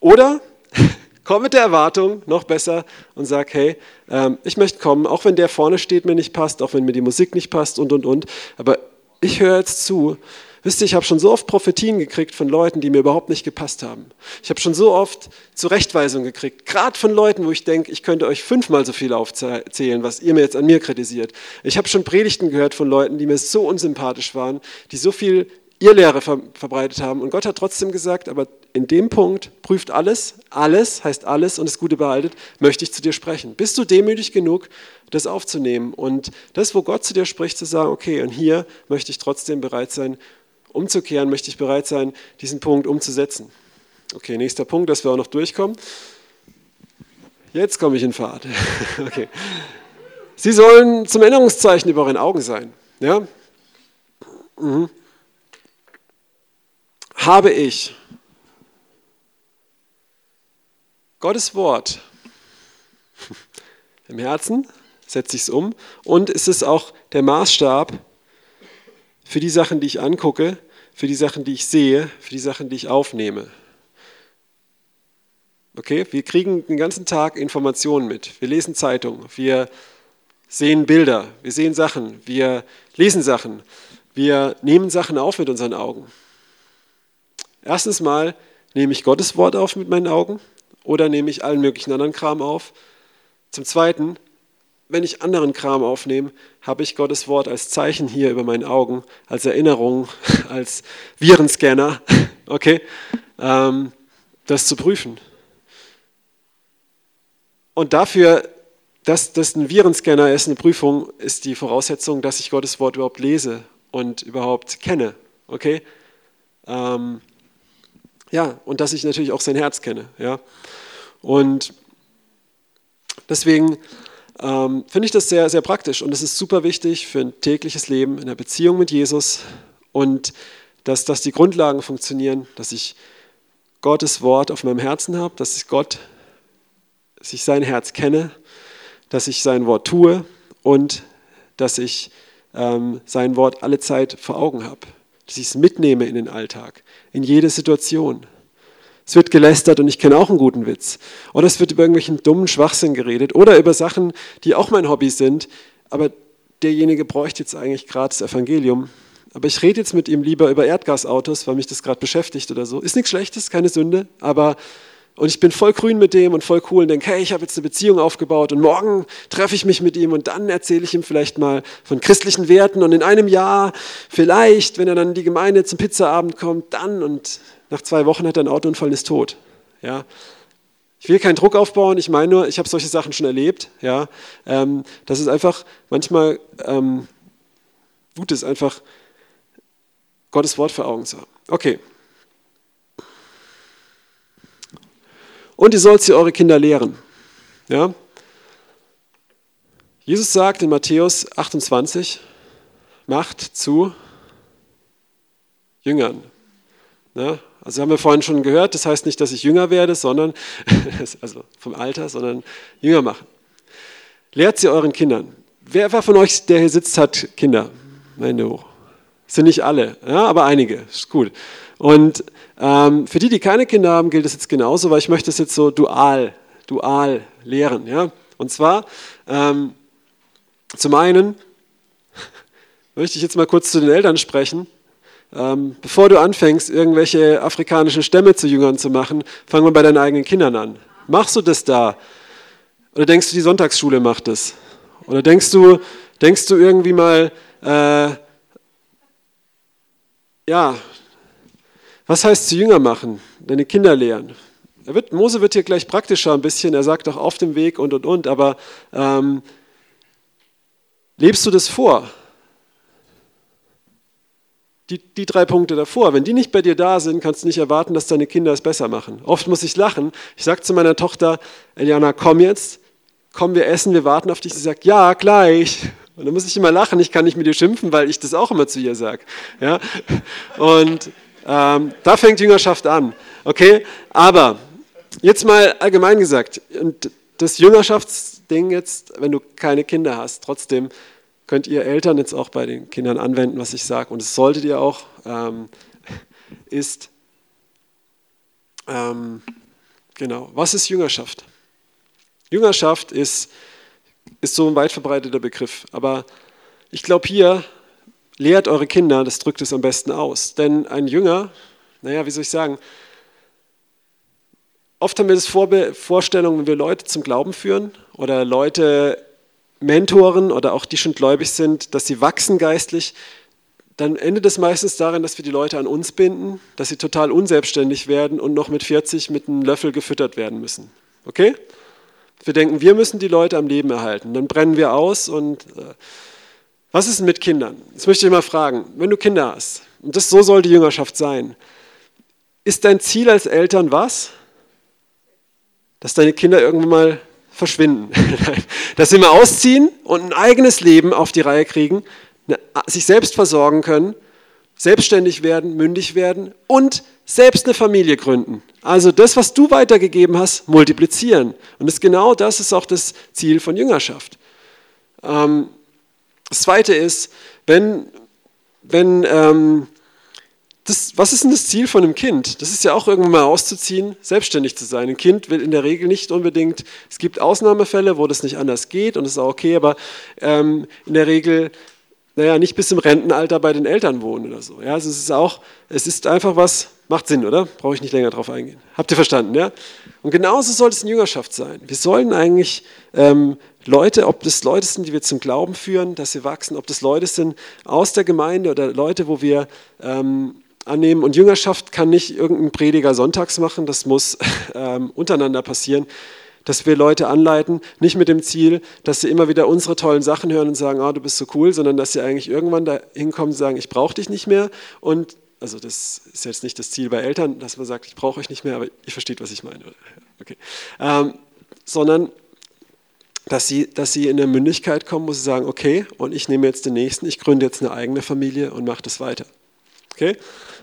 Oder komm mit der Erwartung, noch besser, und sag, hey, ähm, ich möchte kommen, auch wenn der vorne steht, mir nicht passt, auch wenn mir die Musik nicht passt und, und, und, aber ich höre jetzt zu. Wisst ihr, ich habe schon so oft Prophetien gekriegt von Leuten, die mir überhaupt nicht gepasst haben. Ich habe schon so oft Zurechtweisung gekriegt, gerade von Leuten, wo ich denke, ich könnte euch fünfmal so viel aufzählen, was ihr mir jetzt an mir kritisiert. Ich habe schon Predigten gehört von Leuten, die mir so unsympathisch waren, die so viel ihr Lehre ver verbreitet haben. Und Gott hat trotzdem gesagt, aber in dem Punkt prüft alles, alles heißt alles und das Gute behaltet, möchte ich zu dir sprechen. Bist du demütig genug, das aufzunehmen? Und das, wo Gott zu dir spricht, zu sagen, okay, und hier möchte ich trotzdem bereit sein, umzukehren, möchte ich bereit sein, diesen Punkt umzusetzen. Okay, nächster Punkt, dass wir auch noch durchkommen. Jetzt komme ich in Fahrt. okay. Sie sollen zum Erinnerungszeichen über euren Augen sein. Ja? Mhm habe ich Gottes Wort im Herzen, setze ich es um und ist es auch der Maßstab für die Sachen, die ich angucke, für die Sachen, die ich sehe, für die Sachen, die ich aufnehme. Okay, wir kriegen den ganzen Tag Informationen mit. Wir lesen Zeitungen, wir sehen Bilder, wir sehen Sachen, wir lesen Sachen, wir nehmen Sachen auf mit unseren Augen. Erstens mal nehme ich Gottes Wort auf mit meinen Augen oder nehme ich allen möglichen anderen Kram auf. Zum Zweiten, wenn ich anderen Kram aufnehme, habe ich Gottes Wort als Zeichen hier über meinen Augen, als Erinnerung, als Virenscanner, okay, ähm, das zu prüfen. Und dafür, dass das ein Virenscanner ist, eine Prüfung, ist die Voraussetzung, dass ich Gottes Wort überhaupt lese und überhaupt kenne, okay. Ähm, ja, und dass ich natürlich auch sein Herz kenne. Ja. Und deswegen ähm, finde ich das sehr, sehr praktisch und es ist super wichtig für ein tägliches Leben in der Beziehung mit Jesus und dass, dass die Grundlagen funktionieren, dass ich Gottes Wort auf meinem Herzen habe, dass ich Gott, dass ich sein Herz kenne, dass ich sein Wort tue und dass ich ähm, sein Wort alle Zeit vor Augen habe dass ich es mitnehme in den Alltag, in jede Situation. Es wird gelästert und ich kenne auch einen guten Witz. Oder es wird über irgendwelchen dummen Schwachsinn geredet oder über Sachen, die auch mein Hobby sind, aber derjenige bräuchte jetzt eigentlich gerade das Evangelium. Aber ich rede jetzt mit ihm lieber über Erdgasautos, weil mich das gerade beschäftigt oder so. Ist nichts Schlechtes, keine Sünde, aber und ich bin voll grün mit dem und voll cool und denke, hey, ich habe jetzt eine Beziehung aufgebaut und morgen treffe ich mich mit ihm und dann erzähle ich ihm vielleicht mal von christlichen Werten und in einem Jahr vielleicht, wenn er dann in die Gemeinde zum Pizzaabend kommt, dann und nach zwei Wochen hat er einen Autounfall und ist tot. Ja. Ich will keinen Druck aufbauen, ich meine nur, ich habe solche Sachen schon erlebt. Ja. Ähm, das ist einfach manchmal ähm, gut ist, einfach Gottes Wort vor Augen zu haben. Okay. und ihr sollt sie eure Kinder lehren. Ja? Jesus sagt in Matthäus 28, macht zu Jüngern. Ja? Also haben wir vorhin schon gehört, das heißt nicht, dass ich jünger werde, sondern, also vom Alter, sondern Jünger machen. Lehrt sie euren Kindern. wer, wer von euch, der hier sitzt, hat Kinder? Hände hoch. Sind nicht alle, ja, aber einige. Ist gut. Und ähm, für die, die keine Kinder haben, gilt es jetzt genauso, weil ich möchte es jetzt so dual, dual lehren. Ja? Und zwar, ähm, zum einen möchte ich jetzt mal kurz zu den Eltern sprechen. Ähm, bevor du anfängst, irgendwelche afrikanischen Stämme zu Jüngern zu machen, fang mal bei deinen eigenen Kindern an. Machst du das da? Oder denkst du, die Sonntagsschule macht das? Oder denkst du, denkst du irgendwie mal, äh, ja, was heißt zu Jünger machen? Deine Kinder lehren. Wird, Mose wird hier gleich praktischer ein bisschen, er sagt auch auf dem Weg und und und, aber ähm, lebst du das vor? Die, die drei Punkte davor, wenn die nicht bei dir da sind, kannst du nicht erwarten, dass deine Kinder es besser machen. Oft muss ich lachen. Ich sage zu meiner Tochter, Eliana, komm jetzt, komm, wir essen, wir warten auf dich. Sie sagt, ja, gleich. Und dann muss ich immer lachen, ich kann nicht mit ihr schimpfen, weil ich das auch immer zu ihr sage. Ja? Und ähm, da fängt Jüngerschaft an. Okay, aber jetzt mal allgemein gesagt, und das Jüngerschaftsding jetzt, wenn du keine Kinder hast, trotzdem könnt ihr Eltern jetzt auch bei den Kindern anwenden, was ich sage, und das solltet ihr auch, ähm, ist, ähm, genau, was ist Jüngerschaft? Jüngerschaft ist, ist so ein weit verbreiteter Begriff, aber ich glaube hier, lehrt eure Kinder, das drückt es am besten aus. Denn ein Jünger, naja, wie soll ich sagen, oft haben wir das Vorstellung, wenn wir Leute zum Glauben führen oder Leute Mentoren oder auch die schon gläubig sind, dass sie wachsen geistlich, dann endet es meistens darin, dass wir die Leute an uns binden, dass sie total unselbstständig werden und noch mit 40 mit einem Löffel gefüttert werden müssen. Okay? Wir denken, wir müssen die Leute am Leben erhalten. Dann brennen wir aus und äh, was ist mit Kindern? Jetzt möchte ich mal fragen, wenn du Kinder hast, und das so soll die Jüngerschaft sein, ist dein Ziel als Eltern was? Dass deine Kinder irgendwann mal verschwinden. Dass sie mal ausziehen und ein eigenes Leben auf die Reihe kriegen, sich selbst versorgen können, selbstständig werden, mündig werden und selbst eine Familie gründen. Also das, was du weitergegeben hast, multiplizieren. Und das genau das ist auch das Ziel von Jüngerschaft. Ähm, das Zweite ist, wenn, wenn ähm, das, was ist denn das Ziel von einem Kind? Das ist ja auch irgendwann mal auszuziehen, selbstständig zu sein. Ein Kind will in der Regel nicht unbedingt, es gibt Ausnahmefälle, wo das nicht anders geht und das ist auch okay, aber ähm, in der Regel, naja, nicht bis im Rentenalter bei den Eltern wohnen oder so. Ja, also es ist auch, es ist einfach was, macht Sinn, oder? Brauche ich nicht länger drauf eingehen. Habt ihr verstanden, ja? Und genauso soll es in Jüngerschaft sein. Wir sollen eigentlich ähm, Leute, ob das Leute sind, die wir zum Glauben führen, dass sie wachsen, ob das Leute sind aus der Gemeinde oder Leute, wo wir ähm, annehmen. Und Jüngerschaft kann nicht irgendein Prediger sonntags machen, das muss ähm, untereinander passieren, dass wir Leute anleiten, nicht mit dem Ziel, dass sie immer wieder unsere tollen Sachen hören und sagen, oh, du bist so cool, sondern dass sie eigentlich irgendwann da hinkommen und sagen, ich brauche dich nicht mehr. Und also das ist jetzt nicht das Ziel bei Eltern, dass man sagt, ich brauche euch nicht mehr, aber ihr versteht, was ich meine. Okay. Ähm, sondern dass sie, dass sie in der Mündigkeit kommen, wo sie sagen, okay, und ich nehme jetzt den nächsten, ich gründe jetzt eine eigene Familie und mache das weiter. Okay?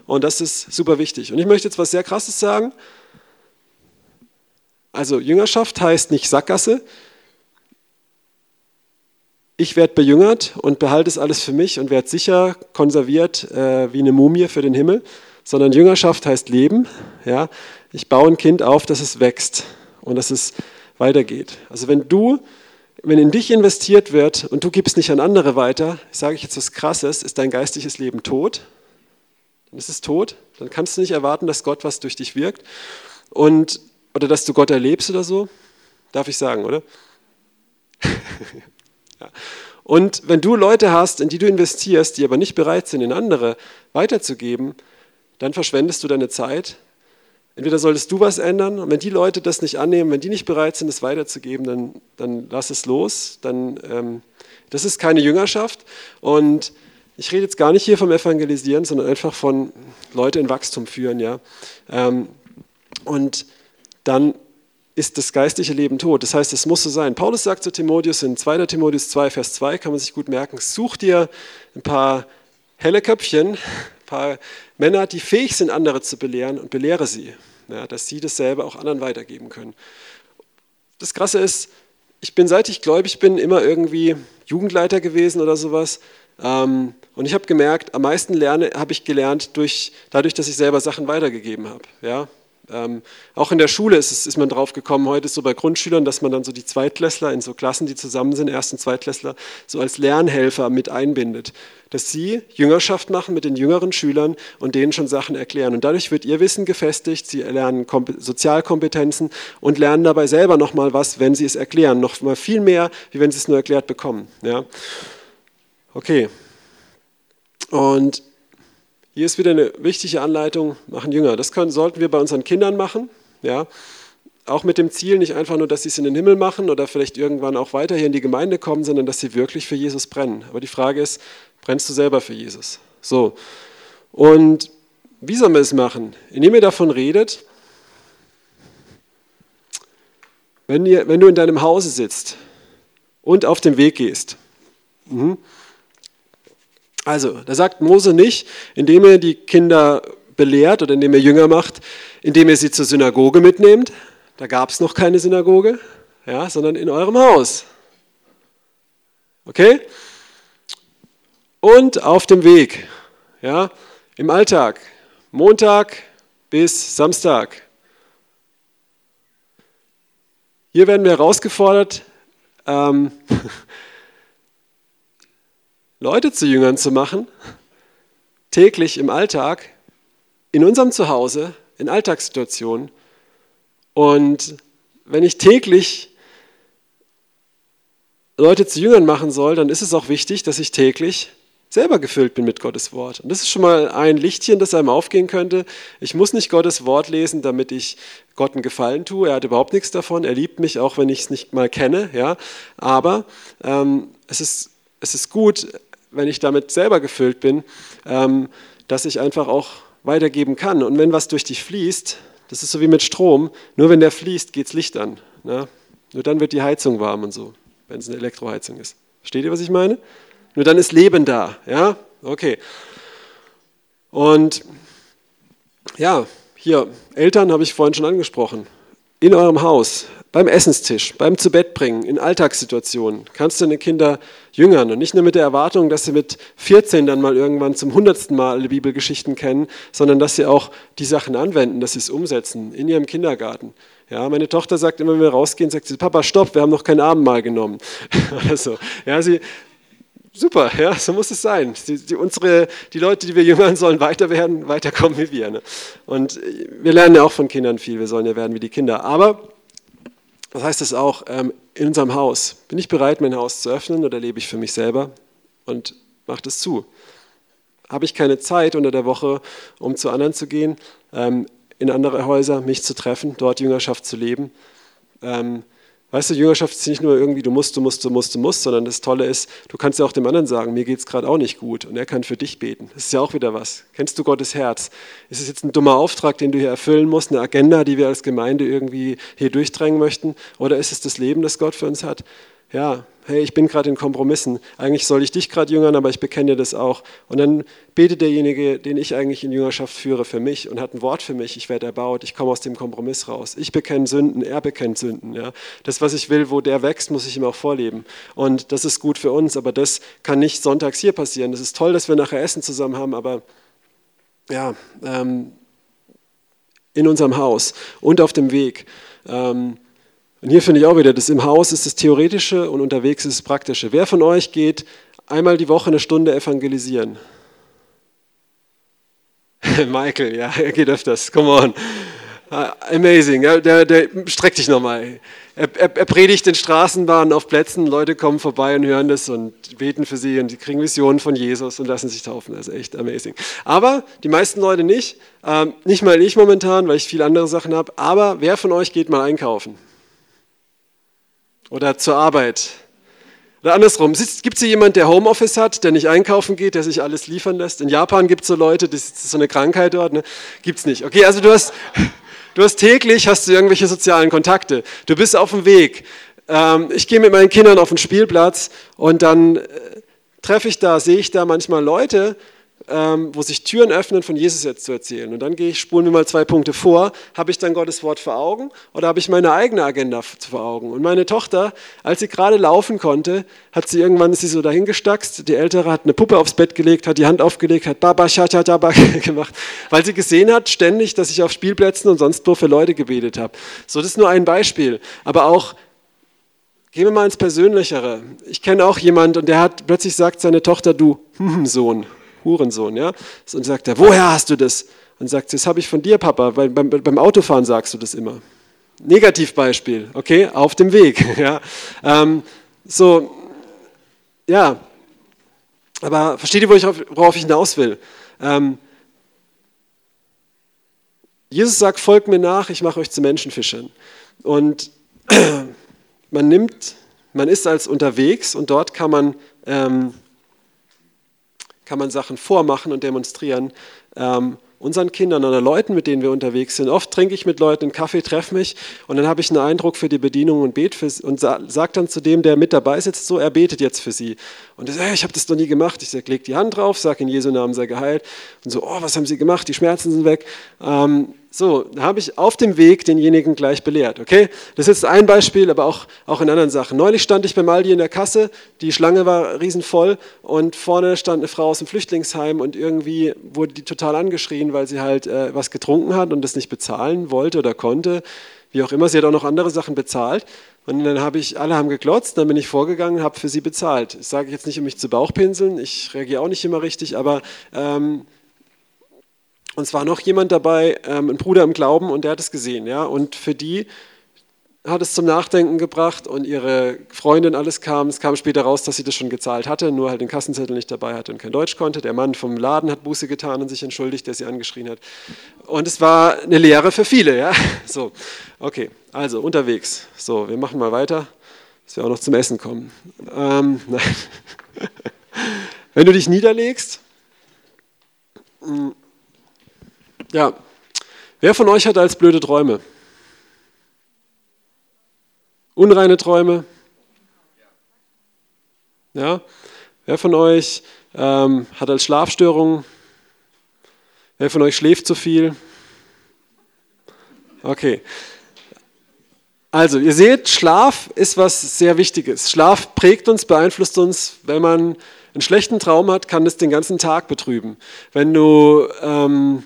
Und das ist super wichtig. Und ich möchte jetzt was sehr Krasses sagen. Also Jüngerschaft heißt nicht Sackgasse. Ich werde bejüngert und behalte es alles für mich und werde sicher konserviert äh, wie eine Mumie für den Himmel, sondern Jüngerschaft heißt Leben. Ja? Ich baue ein Kind auf, dass es wächst und dass es weitergeht. Also wenn du, wenn in dich investiert wird und du gibst nicht an andere weiter, sage ich jetzt was Krasses, ist dein geistliches Leben tot dann ist es tot. Dann kannst du nicht erwarten, dass Gott was durch dich wirkt und, oder dass du Gott erlebst oder so. Darf ich sagen, oder? ja. Und wenn du Leute hast, in die du investierst, die aber nicht bereit sind, in andere weiterzugeben, dann verschwendest du deine Zeit. Entweder solltest du was ändern und wenn die Leute das nicht annehmen, wenn die nicht bereit sind, es weiterzugeben, dann, dann lass es los. Dann, ähm, das ist keine Jüngerschaft. Und ich rede jetzt gar nicht hier vom Evangelisieren, sondern einfach von Leute in Wachstum führen, ja. Ähm, und dann ist das geistliche Leben tot. Das heißt, es muss so sein. Paulus sagt zu Timotheus in 2. Timotheus 2, Vers 2, kann man sich gut merken, such dir ein paar helle Köpfchen, ein paar Männer, die fähig sind, andere zu belehren und belehre sie, ja, dass sie dasselbe auch anderen weitergeben können. Das Krasse ist, ich bin, seit ich gläubig bin, immer irgendwie Jugendleiter gewesen oder sowas. Ähm, und ich habe gemerkt, am meisten lerne habe ich gelernt durch, dadurch, dass ich selber Sachen weitergegeben habe. Ja? Ähm, auch in der Schule ist, ist man drauf gekommen, heute ist so bei Grundschülern, dass man dann so die Zweitklässler in so Klassen, die zusammen sind, Erst- und Zweitklässler, so als Lernhelfer mit einbindet. Dass sie Jüngerschaft machen mit den jüngeren Schülern und denen schon Sachen erklären. Und dadurch wird ihr Wissen gefestigt, sie lernen Sozialkompetenzen und lernen dabei selber nochmal was, wenn sie es erklären. Noch mal viel mehr, wie wenn sie es nur erklärt bekommen. Ja? Okay. Und hier ist wieder eine wichtige Anleitung, machen Jünger. Das können, sollten wir bei unseren Kindern machen. Ja? Auch mit dem Ziel, nicht einfach nur, dass sie es in den Himmel machen oder vielleicht irgendwann auch weiter hier in die Gemeinde kommen, sondern dass sie wirklich für Jesus brennen. Aber die Frage ist, brennst du selber für Jesus? So. Und wie sollen wir es machen? Indem ihr davon redet, wenn, ihr, wenn du in deinem Hause sitzt und auf dem Weg gehst. Mhm. Also, da sagt Mose nicht, indem er die Kinder belehrt oder indem er Jünger macht, indem ihr sie zur Synagoge mitnehmt. Da gab es noch keine Synagoge, ja, sondern in eurem Haus. Okay? Und auf dem Weg, ja, im Alltag, Montag bis Samstag. Hier werden wir herausgefordert, ähm, Leute zu Jüngern zu machen, täglich im Alltag, in unserem Zuhause, in Alltagssituationen. Und wenn ich täglich Leute zu Jüngern machen soll, dann ist es auch wichtig, dass ich täglich selber gefüllt bin mit Gottes Wort. Und das ist schon mal ein Lichtchen, das einem aufgehen könnte. Ich muss nicht Gottes Wort lesen, damit ich Gott einen Gefallen tue. Er hat überhaupt nichts davon. Er liebt mich, auch wenn ich es nicht mal kenne. Ja? Aber ähm, es, ist, es ist gut, wenn ich damit selber gefüllt bin, ähm, dass ich einfach auch weitergeben kann. Und wenn was durch dich fließt, das ist so wie mit Strom, nur wenn der fließt, geht es Licht an. Ne? Nur dann wird die Heizung warm und so, wenn es eine Elektroheizung ist. Versteht ihr, was ich meine? Nur dann ist Leben da. Ja? Okay. Und ja, hier, Eltern habe ich vorhin schon angesprochen. In eurem Haus beim Essenstisch, beim Zubettbringen, in Alltagssituationen kannst du deine Kinder jüngern und nicht nur mit der Erwartung, dass sie mit 14 dann mal irgendwann zum hundertsten Mal alle Bibelgeschichten kennen, sondern dass sie auch die Sachen anwenden, dass sie es umsetzen in ihrem Kindergarten. Ja, meine Tochter sagt immer, wenn wir rausgehen, sagt sie, Papa, stopp, wir haben noch kein Abendmahl genommen. also, ja, sie, super, ja, so muss es sein. Die, die, unsere, die Leute, die wir jüngern sollen, weiter werden, weiterkommen wie wir. Ne? Und wir lernen ja auch von Kindern viel, wir sollen ja werden wie die Kinder. Aber was heißt das auch ähm, in unserem Haus? Bin ich bereit, mein Haus zu öffnen oder lebe ich für mich selber und mache das zu? Habe ich keine Zeit unter der Woche, um zu anderen zu gehen, ähm, in andere Häuser, mich zu treffen, dort Jüngerschaft zu leben? Ähm, Weißt du, Jüngerschaft ist nicht nur irgendwie, du musst, du musst, du musst, du musst, sondern das Tolle ist, du kannst ja auch dem anderen sagen, mir geht es gerade auch nicht gut und er kann für dich beten. Das ist ja auch wieder was. Kennst du Gottes Herz? Ist es jetzt ein dummer Auftrag, den du hier erfüllen musst, eine Agenda, die wir als Gemeinde irgendwie hier durchdrängen möchten? Oder ist es das Leben, das Gott für uns hat? Ja, hey, ich bin gerade in Kompromissen. Eigentlich soll ich dich gerade jüngern, aber ich bekenne dir das auch. Und dann betet derjenige, den ich eigentlich in Jüngerschaft führe, für mich und hat ein Wort für mich. Ich werde erbaut, ich komme aus dem Kompromiss raus. Ich bekenne Sünden, er bekennt Sünden. Ja. Das, was ich will, wo der wächst, muss ich ihm auch vorleben. Und das ist gut für uns, aber das kann nicht sonntags hier passieren. Das ist toll, dass wir nachher Essen zusammen haben, aber ja, ähm, in unserem Haus und auf dem Weg. Ähm, und hier finde ich auch wieder, das im Haus ist das Theoretische und unterwegs ist das Praktische. Wer von euch geht einmal die Woche eine Stunde evangelisieren? Michael, ja, er geht öfters, come on. Ah, amazing, der, der streckt dich nochmal. Er, er, er, predigt in Straßenbahnen, auf Plätzen, Leute kommen vorbei und hören das und beten für sie und die kriegen Visionen von Jesus und lassen sich taufen. Das ist echt amazing. Aber die meisten Leute nicht, ähm, nicht mal ich momentan, weil ich viele andere Sachen habe. Aber wer von euch geht mal einkaufen? Oder zur Arbeit. Oder andersrum, gibt es hier jemand, der Homeoffice hat, der nicht einkaufen geht, der sich alles liefern lässt? In Japan gibt es so Leute, das ist so eine Krankheit dort, ne? gibt es nicht. Okay, also du hast, du hast täglich hast du irgendwelche sozialen Kontakte. Du bist auf dem Weg. Ähm, ich gehe mit meinen Kindern auf den Spielplatz und dann äh, treffe ich da, sehe ich da manchmal Leute, ähm, wo sich Türen öffnen, von Jesus jetzt zu erzählen. Und dann gehe ich, spulen wir mal zwei Punkte vor. Habe ich dann Gottes Wort vor Augen oder habe ich meine eigene Agenda vor Augen? Und meine Tochter, als sie gerade laufen konnte, hat sie irgendwann ist sie so dahingestackst. Die Ältere hat eine Puppe aufs Bett gelegt, hat die Hand aufgelegt, hat Baba Shata Daba gemacht, weil sie gesehen hat ständig, dass ich auf Spielplätzen und sonst wo für Leute gebetet habe. So, das ist nur ein Beispiel. Aber auch Gehen wir mal ins Persönlichere. Ich kenne auch jemand und der hat plötzlich sagt seine Tochter, du Sohn, Hurensohn, ja. Und sagt er, woher hast du das? Und sagt das habe ich von dir, Papa, weil beim, beim Autofahren sagst du das immer. Negativbeispiel, okay, auf dem Weg. Ja. Ähm, so, ja, aber versteht ihr, worauf ich hinaus will? Ähm, Jesus sagt, folgt mir nach, ich mache euch zu Menschenfischern. Und man nimmt, man ist als unterwegs und dort kann man, ähm, kann man Sachen vormachen und demonstrieren. Ähm, unseren Kindern oder Leuten, mit denen wir unterwegs sind. Oft trinke ich mit Leuten einen Kaffee, treffe mich und dann habe ich einen Eindruck für die Bedienung und bete für, und sage dann zu dem, der mit dabei sitzt, so, er betet jetzt für sie. Und er sagt, ich habe das noch nie gemacht. Ich sage, leg die Hand drauf, sage in Jesu Namen sei geheilt. Und so, oh, was haben sie gemacht? Die Schmerzen sind weg. Ähm, so, da habe ich auf dem Weg denjenigen gleich belehrt. Okay, das ist ein Beispiel, aber auch, auch in anderen Sachen. Neulich stand ich beim Aldi in der Kasse, die Schlange war riesenvoll und vorne stand eine Frau aus dem Flüchtlingsheim und irgendwie wurde die total angeschrien, weil sie halt äh, was getrunken hat und das nicht bezahlen wollte oder konnte. Wie auch immer, sie hat auch noch andere Sachen bezahlt. Und dann habe ich, alle haben geklotzt, dann bin ich vorgegangen, habe für sie bezahlt. Das sage ich jetzt nicht, um mich zu Bauchpinseln, ich reagiere auch nicht immer richtig, aber ähm, und es war noch jemand dabei, ähm, ein Bruder im Glauben, und der hat es gesehen. Ja? Und für die hat es zum Nachdenken gebracht und ihre Freundin, alles kam. Es kam später raus, dass sie das schon gezahlt hatte, nur halt den Kassenzettel nicht dabei hatte und kein Deutsch konnte. Der Mann vom Laden hat Buße getan und sich entschuldigt, der sie angeschrien hat. Und es war eine Lehre für viele. Ja? So, okay, also unterwegs. So, wir machen mal weiter, dass wir auch noch zum Essen kommen. Ähm, Wenn du dich niederlegst, ja. Wer von euch hat als blöde Träume? Unreine Träume? Ja. Wer von euch ähm, hat als Schlafstörungen? Wer von euch schläft zu viel? Okay. Also, ihr seht, Schlaf ist was sehr Wichtiges. Schlaf prägt uns, beeinflusst uns. Wenn man einen schlechten Traum hat, kann es den ganzen Tag betrüben. Wenn du ähm,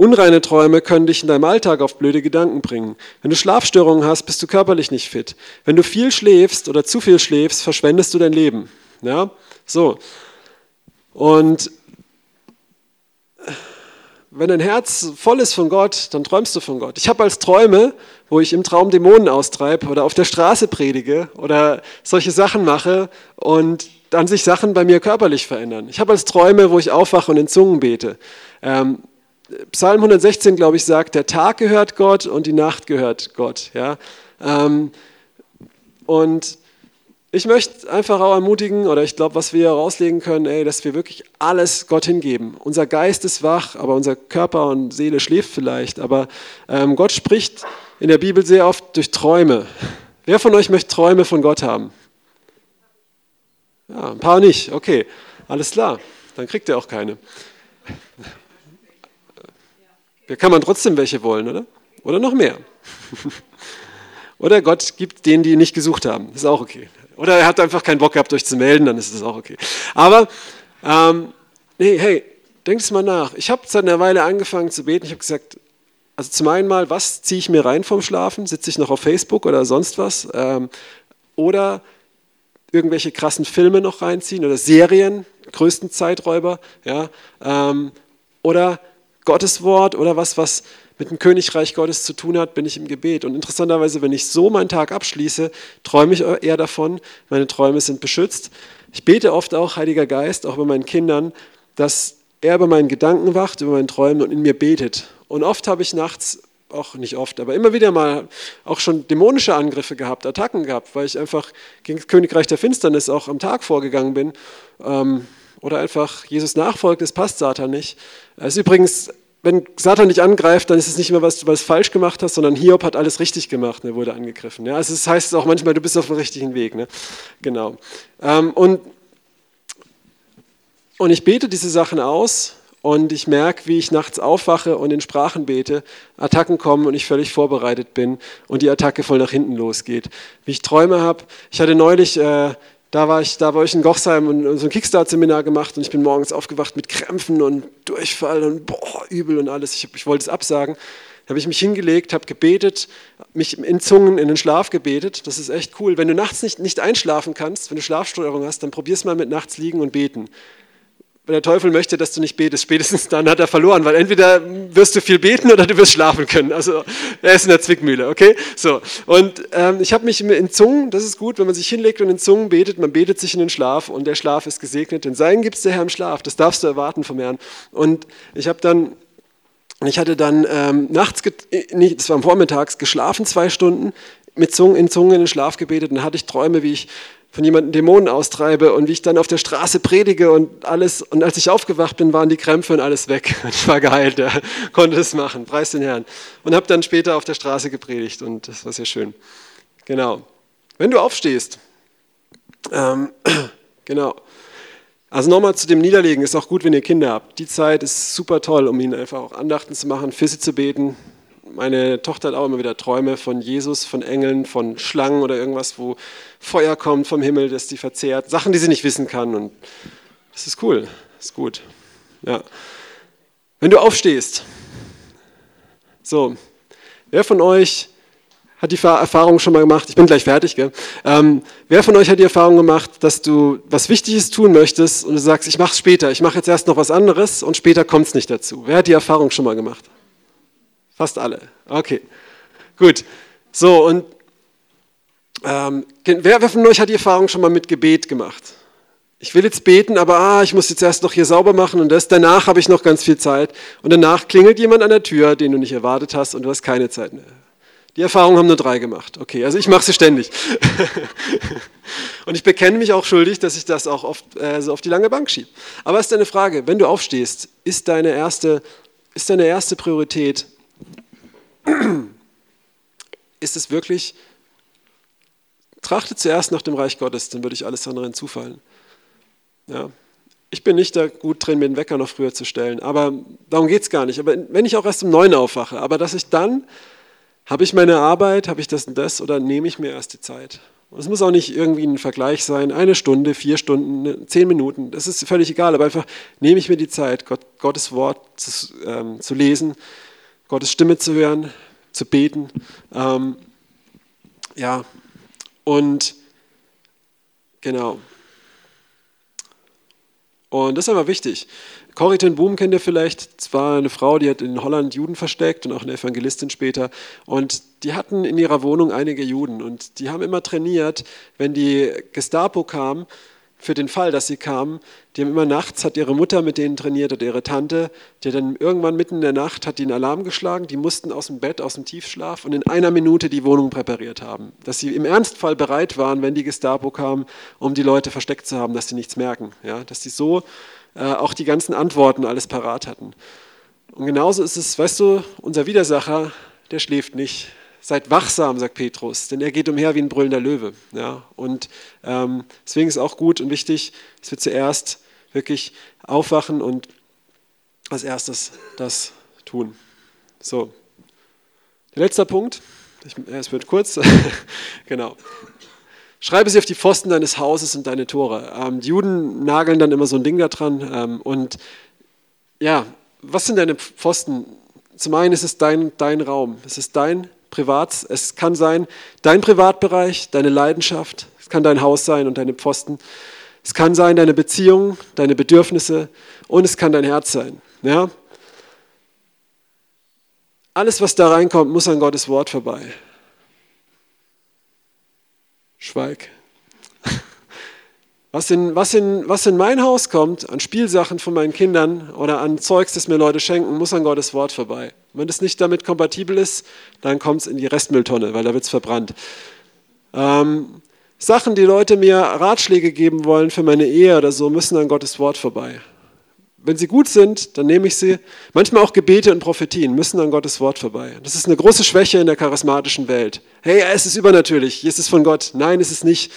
Unreine Träume können dich in deinem Alltag auf blöde Gedanken bringen. Wenn du Schlafstörungen hast, bist du körperlich nicht fit. Wenn du viel schläfst oder zu viel schläfst, verschwendest du dein Leben. Ja? So. Und wenn dein Herz voll ist von Gott, dann träumst du von Gott. Ich habe als Träume, wo ich im Traum Dämonen austreibe oder auf der Straße predige oder solche Sachen mache und dann sich Sachen bei mir körperlich verändern. Ich habe als Träume, wo ich aufwache und in Zungen bete. Ähm, Psalm 116, glaube ich, sagt, der Tag gehört Gott und die Nacht gehört Gott. Ja? Ähm, und ich möchte einfach auch ermutigen, oder ich glaube, was wir rauslegen können, ey, dass wir wirklich alles Gott hingeben. Unser Geist ist wach, aber unser Körper und Seele schläft vielleicht. Aber ähm, Gott spricht in der Bibel sehr oft durch Träume. Wer von euch möchte Träume von Gott haben? Ja, ein paar nicht. Okay, alles klar. Dann kriegt ihr auch keine. Da kann man trotzdem welche wollen, oder? Oder noch mehr. oder Gott gibt denen, die ihn nicht gesucht haben. ist auch okay. Oder er hat einfach keinen Bock gehabt, euch zu melden, dann ist das auch okay. Aber, ähm, nee, hey, denkt es mal nach. Ich habe seit einer Weile angefangen zu beten. Ich habe gesagt, also zum einen mal, was ziehe ich mir rein vom Schlafen? Sitze ich noch auf Facebook oder sonst was? Ähm, oder irgendwelche krassen Filme noch reinziehen oder Serien, größten Zeiträuber, ja, ähm, oder Gottes Wort oder was, was mit dem Königreich Gottes zu tun hat, bin ich im Gebet. Und interessanterweise, wenn ich so meinen Tag abschließe, träume ich eher davon, meine Träume sind beschützt. Ich bete oft auch, Heiliger Geist, auch bei meinen Kindern, dass er über meinen Gedanken wacht, über meinen Träumen und in mir betet. Und oft habe ich nachts, auch nicht oft, aber immer wieder mal auch schon dämonische Angriffe gehabt, Attacken gehabt, weil ich einfach gegen das Königreich der Finsternis auch am Tag vorgegangen bin. Ähm, oder einfach Jesus nachfolgt, das passt Satan nicht. Es ist übrigens, wenn Satan dich angreift, dann ist es nicht immer, was du was falsch gemacht hast, sondern Hiob hat alles richtig gemacht, er wurde angegriffen. Ja, also das heißt auch manchmal, du bist auf dem richtigen Weg. Ne? Genau. Ähm, und, und ich bete diese Sachen aus und ich merke, wie ich nachts aufwache und in Sprachen bete, Attacken kommen und ich völlig vorbereitet bin und die Attacke voll nach hinten losgeht. Wie ich Träume habe. Ich hatte neulich, äh, da war ich, da war ich in Gochsheim und so ein Kickstart-Seminar gemacht und ich bin morgens aufgewacht mit Krämpfen und Durchfall und boah, übel und alles. Ich, ich wollte es absagen. Da habe ich mich hingelegt, habe gebetet, mich in Zungen in den Schlaf gebetet. Das ist echt cool. Wenn du nachts nicht, nicht einschlafen kannst, wenn du Schlafsteuerung hast, dann probier's mal mit nachts liegen und beten der Teufel möchte, dass du nicht betest, spätestens dann hat er verloren, weil entweder wirst du viel beten oder du wirst schlafen können. Also er ist in der Zwickmühle, okay? So und ähm, ich habe mich in Zungen, das ist gut, wenn man sich hinlegt und in Zungen betet, man betet sich in den Schlaf und der Schlaf ist gesegnet. Denn sein gibt es der Herr im Schlaf, das darfst du erwarten vom Herrn. Und ich habe dann ich hatte dann ähm, nachts, nicht, das war vormittags, geschlafen zwei Stunden, mit Zungen, in Zungen in den Schlaf gebetet und dann hatte ich Träume, wie ich von jemandem Dämonen austreibe und wie ich dann auf der Straße predige und alles. Und als ich aufgewacht bin, waren die Krämpfe und alles weg. Ich war geheilt, ja, konnte es machen. Preis den Herrn. Und habe dann später auf der Straße gepredigt und das war sehr schön. Genau. Wenn du aufstehst, ähm, genau. Also nochmal zu dem Niederlegen, ist auch gut, wenn ihr Kinder habt. Die Zeit ist super toll, um ihnen einfach auch Andachten zu machen, für sie zu beten, meine Tochter hat auch immer wieder Träume von Jesus, von Engeln, von Schlangen oder irgendwas, wo Feuer kommt vom Himmel, das die verzehrt. Sachen, die sie nicht wissen kann. Und das ist cool, das ist gut. Ja. Wenn du aufstehst, so, wer von euch hat die Erfahrung schon mal gemacht, ich bin gleich fertig, gell? Ähm, wer von euch hat die Erfahrung gemacht, dass du was Wichtiges tun möchtest und du sagst, ich mache es später, ich mache jetzt erst noch was anderes und später kommt es nicht dazu? Wer hat die Erfahrung schon mal gemacht? Fast alle. Okay, gut. So, und ähm, wer, wer von euch hat die Erfahrung schon mal mit Gebet gemacht? Ich will jetzt beten, aber ah, ich muss jetzt erst noch hier sauber machen und das. Danach habe ich noch ganz viel Zeit. Und danach klingelt jemand an der Tür, den du nicht erwartet hast und du hast keine Zeit mehr. Die Erfahrung haben nur drei gemacht. Okay, also ich mache sie ständig. und ich bekenne mich auch schuldig, dass ich das auch oft äh, so auf die lange Bank schiebe. Aber es ist eine Frage, wenn du aufstehst, ist deine erste, ist deine erste Priorität, ist es wirklich, trachte zuerst nach dem Reich Gottes, dann würde ich alles andere hinzufallen. Ja. Ich bin nicht da gut drin, mir den Wecker noch früher zu stellen, aber darum geht es gar nicht. Aber wenn ich auch erst um neun aufwache, aber dass ich dann, habe ich meine Arbeit, habe ich das und das oder nehme ich mir erst die Zeit? es muss auch nicht irgendwie ein Vergleich sein, eine Stunde, vier Stunden, zehn Minuten, das ist völlig egal, aber einfach nehme ich mir die Zeit, Gott, Gottes Wort zu, ähm, zu lesen, Gottes Stimme zu hören, zu beten. Ähm, ja, und genau. Und das ist aber wichtig. Corrie ten Boom kennt ihr vielleicht. Es war eine Frau, die hat in Holland Juden versteckt und auch eine Evangelistin später. Und die hatten in ihrer Wohnung einige Juden. Und die haben immer trainiert, wenn die Gestapo kam, für den Fall, dass sie kamen. Die haben immer nachts, hat ihre Mutter mit denen trainiert oder ihre Tante. Die dann irgendwann mitten in der Nacht hat die einen Alarm geschlagen. Die mussten aus dem Bett, aus dem Tiefschlaf und in einer Minute die Wohnung präpariert haben. Dass sie im Ernstfall bereit waren, wenn die Gestapo kam, um die Leute versteckt zu haben, dass sie nichts merken. Ja, dass sie so äh, auch die ganzen Antworten alles parat hatten. Und genauso ist es, weißt du, unser Widersacher, der schläft nicht Seid wachsam, sagt Petrus, denn er geht umher wie ein brüllender Löwe. Ja? Und ähm, deswegen ist auch gut und wichtig, dass wir zuerst wirklich aufwachen und als erstes das tun. So, der letzte Punkt, ich, es wird kurz, genau. Schreibe sie auf die Pfosten deines Hauses und deine Tore. Ähm, die Juden nageln dann immer so ein Ding da dran. Ähm, und ja, was sind deine Pfosten? Zum einen ist es dein, dein Raum, es ist dein privat. Es kann sein dein Privatbereich, deine Leidenschaft, es kann dein Haus sein und deine Pfosten. Es kann sein deine Beziehung, deine Bedürfnisse und es kann dein Herz sein. Ja? Alles, was da reinkommt, muss an Gottes Wort vorbei. Schweig. Was in, was, in, was in mein Haus kommt, an Spielsachen von meinen Kindern oder an Zeugs, das mir Leute schenken, muss an Gottes Wort vorbei. Wenn es nicht damit kompatibel ist, dann kommt es in die Restmülltonne, weil da wird es verbrannt. Ähm, Sachen, die Leute mir Ratschläge geben wollen für meine Ehe oder so, müssen an Gottes Wort vorbei. Wenn sie gut sind, dann nehme ich sie. Manchmal auch Gebete und Prophetien müssen an Gottes Wort vorbei. Das ist eine große Schwäche in der charismatischen Welt. Hey, es ist übernatürlich, ist es von Gott. Nein, es ist nicht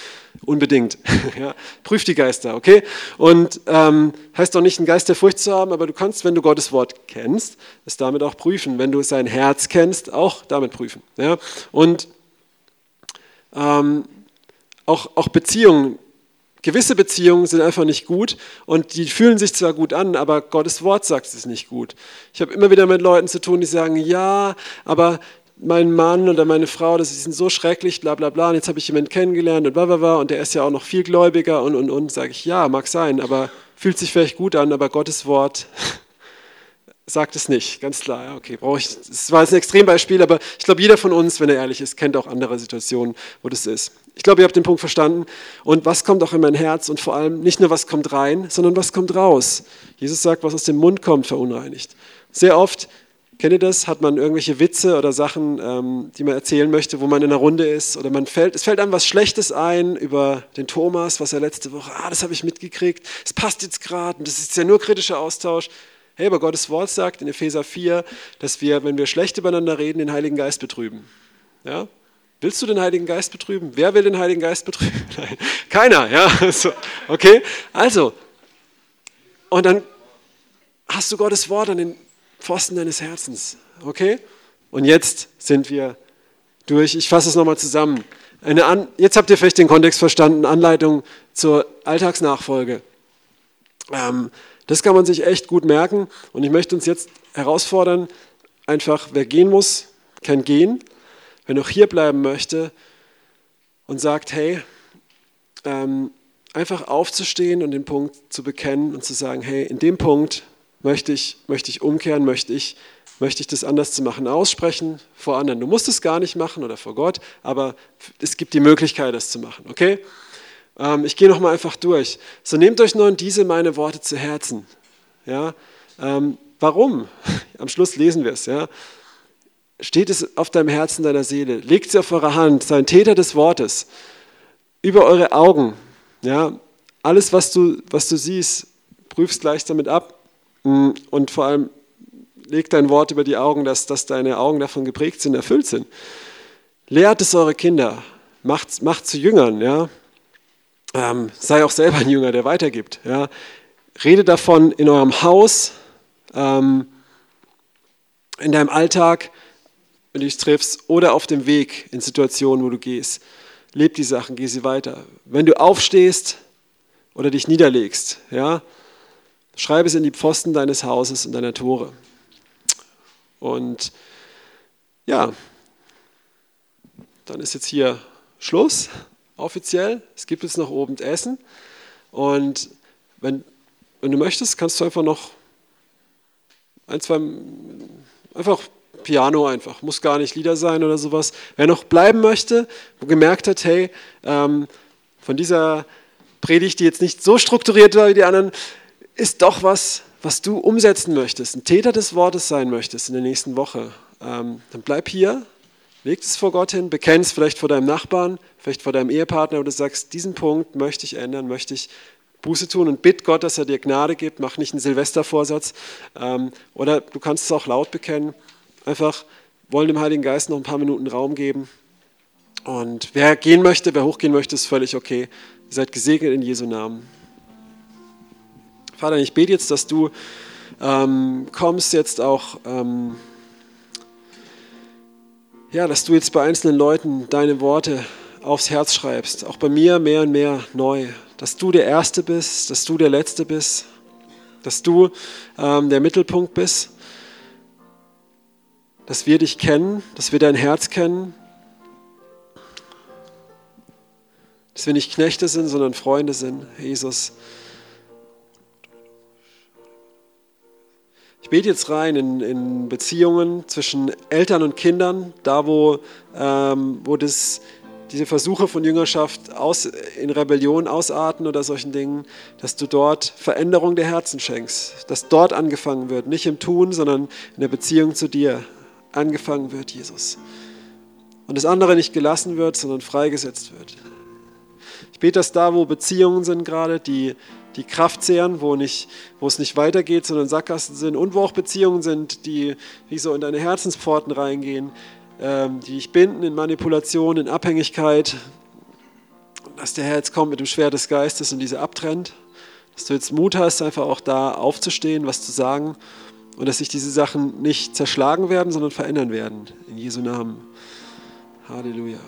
unbedingt. ja, prüf die Geister, okay? Und ähm, heißt doch nicht, einen Geist der Furcht zu haben, aber du kannst, wenn du Gottes Wort kennst, es damit auch prüfen. Wenn du sein Herz kennst, auch damit prüfen. Ja? Und ähm, auch, auch Beziehungen Gewisse Beziehungen sind einfach nicht gut und die fühlen sich zwar gut an, aber Gottes Wort sagt es nicht gut. Ich habe immer wieder mit Leuten zu tun, die sagen, ja, aber mein Mann oder meine Frau, das ist so schrecklich, bla bla bla, und jetzt habe ich jemanden kennengelernt und bla bla bla, und der ist ja auch noch viel gläubiger und und und, sage ich, ja, mag sein, aber fühlt sich vielleicht gut an, aber Gottes Wort sagt es nicht, ganz klar. Ja, okay, brauche ich. Das war jetzt ein Extrembeispiel, aber ich glaube, jeder von uns, wenn er ehrlich ist, kennt auch andere Situationen, wo das ist. Ich glaube, ihr habt den Punkt verstanden. Und was kommt auch in mein Herz und vor allem nicht nur, was kommt rein, sondern was kommt raus. Jesus sagt, was aus dem Mund kommt, verunreinigt. Sehr oft, kennt ihr das, hat man irgendwelche Witze oder Sachen, ähm, die man erzählen möchte, wo man in einer Runde ist oder man fällt, es fällt einem was Schlechtes ein über den Thomas, was er letzte Woche, ah, das habe ich mitgekriegt, es passt jetzt gerade und das ist ja nur kritischer Austausch. Hey, aber Gottes Wort sagt in Epheser 4, dass wir, wenn wir schlecht übereinander reden, den Heiligen Geist betrüben. Ja? Willst du den Heiligen Geist betrüben? Wer will den Heiligen Geist betrüben? Nein, keiner, ja. Okay, also, und dann hast du Gottes Wort an den Pfosten deines Herzens, okay? Und jetzt sind wir durch. Ich fasse es nochmal zusammen. An, jetzt habt ihr vielleicht den Kontext verstanden, Anleitung zur Alltagsnachfolge. Ähm, das kann man sich echt gut merken und ich möchte uns jetzt herausfordern, einfach, wer gehen muss, kann gehen wer noch hier bleiben möchte und sagt, hey, ähm, einfach aufzustehen und den Punkt zu bekennen und zu sagen, hey, in dem Punkt möchte ich, möchte ich umkehren, möchte ich, möchte ich das anders zu machen, aussprechen vor anderen. Du musst es gar nicht machen oder vor Gott, aber es gibt die Möglichkeit, das zu machen, okay? Ähm, ich gehe nochmal einfach durch. So nehmt euch nun diese meine Worte zu Herzen. Ja? Ähm, warum? Am Schluss lesen wir es. Ja? steht es auf deinem Herzen, deiner Seele. Legt sie auf eure Hand, sei ein Täter des Wortes. Über eure Augen. Ja, alles, was du, was du siehst, prüfst gleich damit ab. Mm, und vor allem leg dein Wort über die Augen, dass, dass deine Augen davon geprägt sind, erfüllt sind. Lehrt es eure Kinder. Macht, macht zu Jüngern. Ja. Ähm, sei auch selber ein Jünger, der weitergibt. Ja. Rede davon in eurem Haus, ähm, in deinem Alltag wenn du dich triffst, oder auf dem Weg in Situationen, wo du gehst. Leb die Sachen, geh sie weiter. Wenn du aufstehst oder dich niederlegst, ja, schreib es in die Pfosten deines Hauses und deiner Tore. Und ja, dann ist jetzt hier Schluss, offiziell. Es gibt jetzt noch oben Essen. Und wenn, wenn du möchtest, kannst du einfach noch ein, zwei, einfach Piano einfach, muss gar nicht Lieder sein oder sowas. Wer noch bleiben möchte, wo gemerkt hat, hey, ähm, von dieser Predigt, die jetzt nicht so strukturiert war wie die anderen, ist doch was, was du umsetzen möchtest, ein Täter des Wortes sein möchtest in der nächsten Woche, ähm, dann bleib hier, leg es vor Gott hin, bekenn es vielleicht vor deinem Nachbarn, vielleicht vor deinem Ehepartner, wo du sagst, diesen Punkt möchte ich ändern, möchte ich Buße tun und bitt Gott, dass er dir Gnade gibt, mach nicht einen Silvestervorsatz. Ähm, oder du kannst es auch laut bekennen einfach wollen dem Heiligen Geist noch ein paar Minuten Raum geben. Und wer gehen möchte, wer hochgehen möchte, ist völlig okay. Ihr seid gesegnet in Jesu Namen. Vater, ich bete jetzt, dass du ähm, kommst jetzt auch, ähm, ja, dass du jetzt bei einzelnen Leuten deine Worte aufs Herz schreibst, auch bei mir mehr und mehr neu, dass du der Erste bist, dass du der Letzte bist, dass du ähm, der Mittelpunkt bist. Dass wir dich kennen, dass wir dein Herz kennen, dass wir nicht Knechte sind, sondern Freunde sind, Jesus. Bete jetzt rein in, in Beziehungen zwischen Eltern und Kindern, da wo, ähm, wo das, diese Versuche von Jüngerschaft aus, in Rebellion ausarten oder solchen Dingen, dass du dort Veränderung der Herzen schenkst, dass dort angefangen wird, nicht im Tun, sondern in der Beziehung zu dir angefangen wird, Jesus. Und das andere nicht gelassen wird, sondern freigesetzt wird. Ich bete, dass da, wo Beziehungen sind gerade, die die Kraft zehren, wo, nicht, wo es nicht weitergeht, sondern Sackgassen sind und wo auch Beziehungen sind, die wie so in deine Herzenspforten reingehen, ähm, die dich binden in Manipulation, in Abhängigkeit. dass der Herr jetzt kommt mit dem Schwert des Geistes und diese abtrennt. Dass du jetzt Mut hast, einfach auch da aufzustehen, was zu sagen und dass sich diese Sachen nicht zerschlagen werden, sondern verändern werden. In Jesu Namen. Halleluja.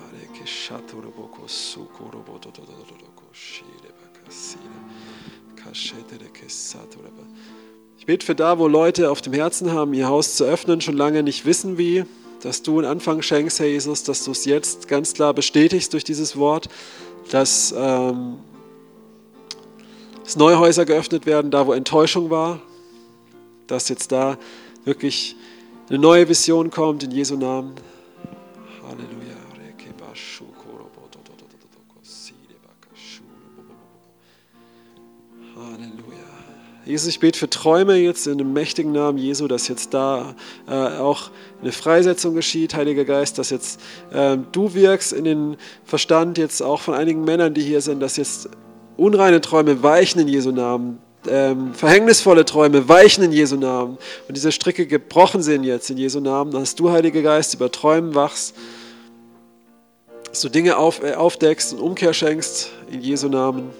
Ich bete für da, wo Leute auf dem Herzen haben, ihr Haus zu öffnen, schon lange nicht wissen wie, dass du einen Anfang schenkst, Herr Jesus, dass du es jetzt ganz klar bestätigst durch dieses Wort, dass, ähm, dass neue Häuser geöffnet werden, da wo Enttäuschung war, dass jetzt da wirklich eine neue Vision kommt in Jesu Namen. Halleluja. Jesus, ich bete für Träume jetzt in dem mächtigen Namen Jesu, dass jetzt da äh, auch eine Freisetzung geschieht, Heiliger Geist, dass jetzt äh, du wirkst in den Verstand jetzt auch von einigen Männern, die hier sind, dass jetzt unreine Träume weichen in Jesu Namen, ähm, verhängnisvolle Träume weichen in Jesu Namen und diese Stricke gebrochen sind jetzt in Jesu Namen, dass du, Heiliger Geist, über Träumen wachst, dass du Dinge auf, äh, aufdeckst und Umkehr schenkst in Jesu Namen.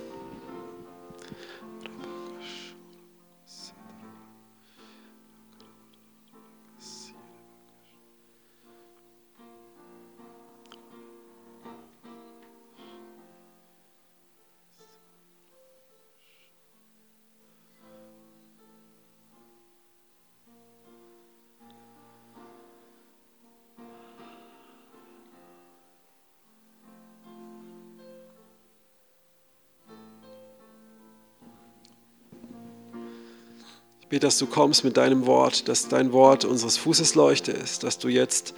Ich bete, dass du kommst mit deinem Wort, dass dein Wort unseres Fußes Leuchte ist, dass du jetzt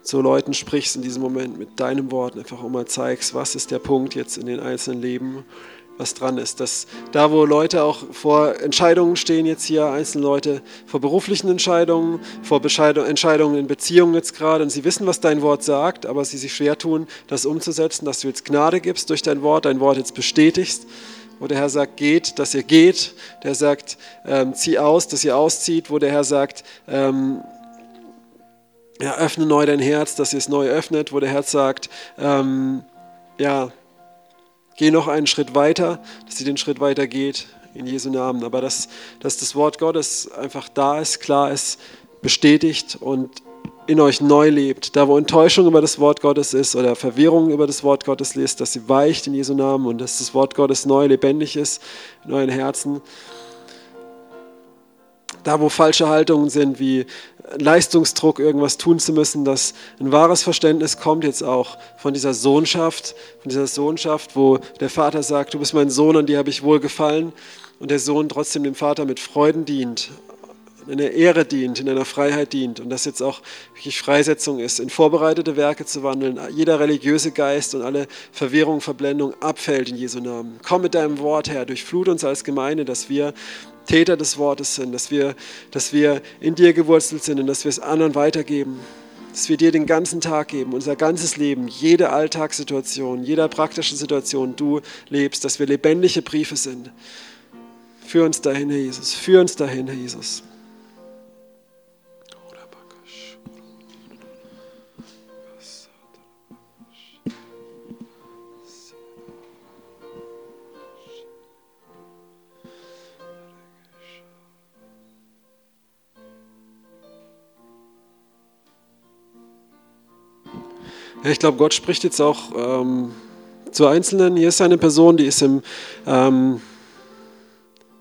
zu Leuten sprichst in diesem Moment mit deinem Wort, einfach mal zeigst, was ist der Punkt jetzt in den einzelnen Leben, was dran ist. Dass da, wo Leute auch vor Entscheidungen stehen, jetzt hier einzelne Leute vor beruflichen Entscheidungen, vor Entscheidungen in Beziehungen jetzt gerade und sie wissen, was dein Wort sagt, aber sie sich schwer tun, das umzusetzen, dass du jetzt Gnade gibst durch dein Wort, dein Wort jetzt bestätigst wo der Herr sagt, geht, dass ihr geht. Der sagt, ähm, zieh aus, dass ihr auszieht, wo der Herr sagt, ähm, ja, öffne neu dein Herz, dass ihr es neu öffnet, wo der Herr sagt, ähm, ja, geh noch einen Schritt weiter, dass sie den Schritt weiter geht in Jesu Namen. Aber dass, dass das Wort Gottes einfach da ist, klar ist, bestätigt und in euch neu lebt. Da, wo Enttäuschung über das Wort Gottes ist oder Verwirrung über das Wort Gottes ist, dass sie weicht in Jesu Namen und dass das Wort Gottes neu lebendig ist in euren Herzen. Da, wo falsche Haltungen sind, wie Leistungsdruck, irgendwas tun zu müssen, dass ein wahres Verständnis kommt jetzt auch von dieser Sohnschaft, von dieser Sohnschaft, wo der Vater sagt, du bist mein Sohn, an dir habe ich wohl gefallen und der Sohn trotzdem dem Vater mit Freuden dient, in der Ehre dient, in einer Freiheit dient und das jetzt auch wirklich Freisetzung ist, in vorbereitete Werke zu wandeln, jeder religiöse Geist und alle Verwirrung, Verblendung abfällt in Jesu Namen. Komm mit deinem Wort her, durchflut uns als Gemeinde, dass wir Täter des Wortes sind, dass wir, dass wir in dir gewurzelt sind und dass wir es anderen weitergeben, dass wir dir den ganzen Tag geben, unser ganzes Leben, jede Alltagssituation, jeder praktischen Situation du lebst, dass wir lebendige Briefe sind. Führ uns dahin, Herr Jesus. Führ uns dahin, Herr Jesus. Ich glaube, Gott spricht jetzt auch ähm, zu Einzelnen. Hier ist eine Person, die ist im, ähm,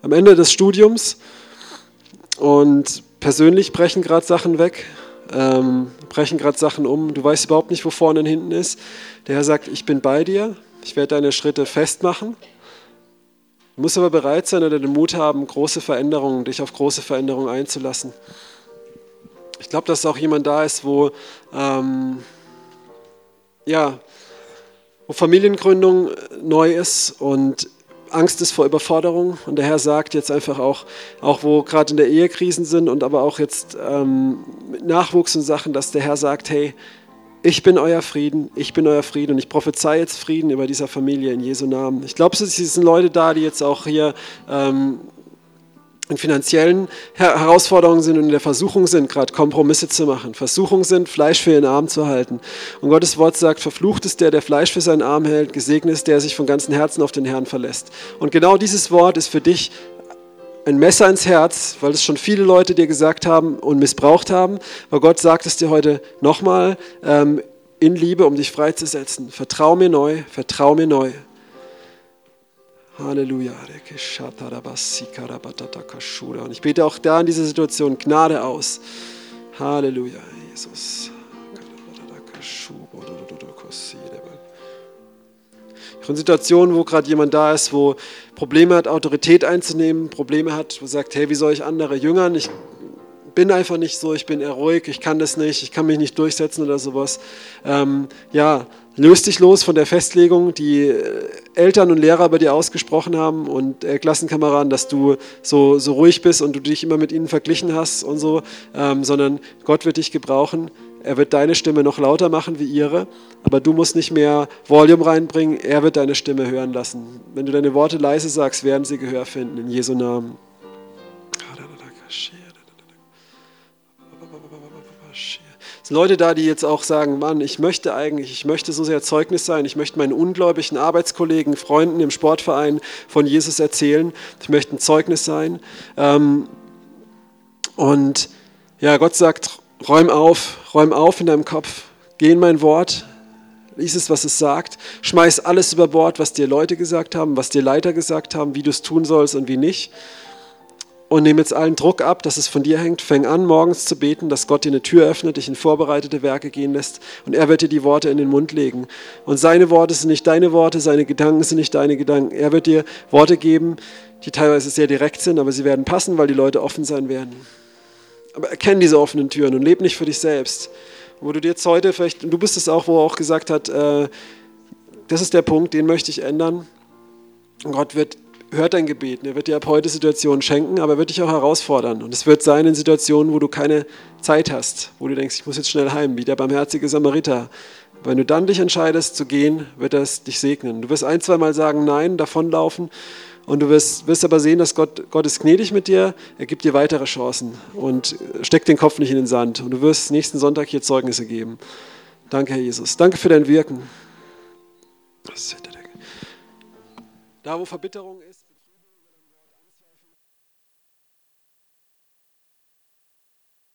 am Ende des Studiums und persönlich brechen gerade Sachen weg, ähm, brechen gerade Sachen um. Du weißt überhaupt nicht, wo vorne und hinten ist. Der Herr sagt, ich bin bei dir, ich werde deine Schritte festmachen. Du musst aber bereit sein oder den Mut haben, große Veränderungen, dich auf große Veränderungen einzulassen. Ich glaube, dass auch jemand da ist, wo ähm, ja, wo Familiengründung neu ist und Angst ist vor Überforderung. Und der Herr sagt jetzt einfach auch, auch wo gerade in der Ehe Krisen sind und aber auch jetzt ähm, mit Nachwuchs und Sachen, dass der Herr sagt, hey, ich bin euer Frieden, ich bin euer Frieden und ich prophezei jetzt Frieden über dieser Familie in Jesu Namen. Ich glaube, es sind Leute da, die jetzt auch hier ähm, in finanziellen Herausforderungen sind und in der Versuchung sind, gerade Kompromisse zu machen. Versuchung sind, Fleisch für ihren Arm zu halten. Und Gottes Wort sagt, verflucht ist der, der Fleisch für seinen Arm hält, gesegnet ist der, der sich von ganzem Herzen auf den Herrn verlässt. Und genau dieses Wort ist für dich ein Messer ins Herz, weil es schon viele Leute dir gesagt haben und missbraucht haben. Aber Gott sagt es dir heute nochmal ähm, in Liebe, um dich freizusetzen. Vertrau mir neu, vertrau mir neu. Halleluja. Und ich bete auch da in dieser Situation Gnade aus. Halleluja, Jesus. Von Situationen, wo gerade jemand da ist, wo Probleme hat, Autorität einzunehmen, Probleme hat, wo sagt, hey, wie soll ich andere jüngern? Ich bin einfach nicht so, ich bin eher ruhig, ich kann das nicht, ich kann mich nicht durchsetzen oder sowas. Ähm, ja, löst dich los von der Festlegung, die äh, Eltern und Lehrer bei dir ausgesprochen haben und äh, Klassenkameraden, dass du so, so ruhig bist und du dich immer mit ihnen verglichen hast und so, ähm, sondern Gott wird dich gebrauchen. Er wird deine Stimme noch lauter machen wie ihre, aber du musst nicht mehr Volume reinbringen, er wird deine Stimme hören lassen. Wenn du deine Worte leise sagst, werden sie Gehör finden, in Jesu Namen. Sind Leute da, die jetzt auch sagen, Mann, ich möchte eigentlich, ich möchte so sehr Zeugnis sein, ich möchte meinen ungläubigen Arbeitskollegen, Freunden im Sportverein von Jesus erzählen, ich möchte ein Zeugnis sein. Ähm, und ja, Gott sagt, räum auf, räum auf in deinem Kopf, geh in mein Wort, lies es, was es sagt, schmeiß alles über Bord, was dir Leute gesagt haben, was dir Leiter gesagt haben, wie du es tun sollst und wie nicht und nehme jetzt allen Druck ab, dass es von dir hängt. Fäng an, morgens zu beten, dass Gott dir eine Tür öffnet, dich in vorbereitete Werke gehen lässt und er wird dir die Worte in den Mund legen. Und seine Worte sind nicht deine Worte, seine Gedanken sind nicht deine Gedanken. Er wird dir Worte geben, die teilweise sehr direkt sind, aber sie werden passen, weil die Leute offen sein werden. Aber erkenn diese offenen Türen und leb nicht für dich selbst. Wo du dir jetzt heute vielleicht, du bist es auch, wo er auch gesagt hat, äh, das ist der Punkt, den möchte ich ändern. Und Gott wird hört dein Gebet. Er wird dir ab heute Situationen schenken, aber er wird dich auch herausfordern. Und es wird sein in Situationen, wo du keine Zeit hast, wo du denkst, ich muss jetzt schnell heim, wie der barmherzige Samariter. Wenn du dann dich entscheidest zu gehen, wird er dich segnen. Du wirst ein, zwei Mal sagen, nein, davonlaufen. Und du wirst, wirst aber sehen, dass Gott, Gott ist gnädig mit dir, er gibt dir weitere Chancen und steckt den Kopf nicht in den Sand. Und du wirst nächsten Sonntag hier Zeugnisse geben. Danke, Herr Jesus. Danke für dein Wirken. Da, wo Verbitterung ist.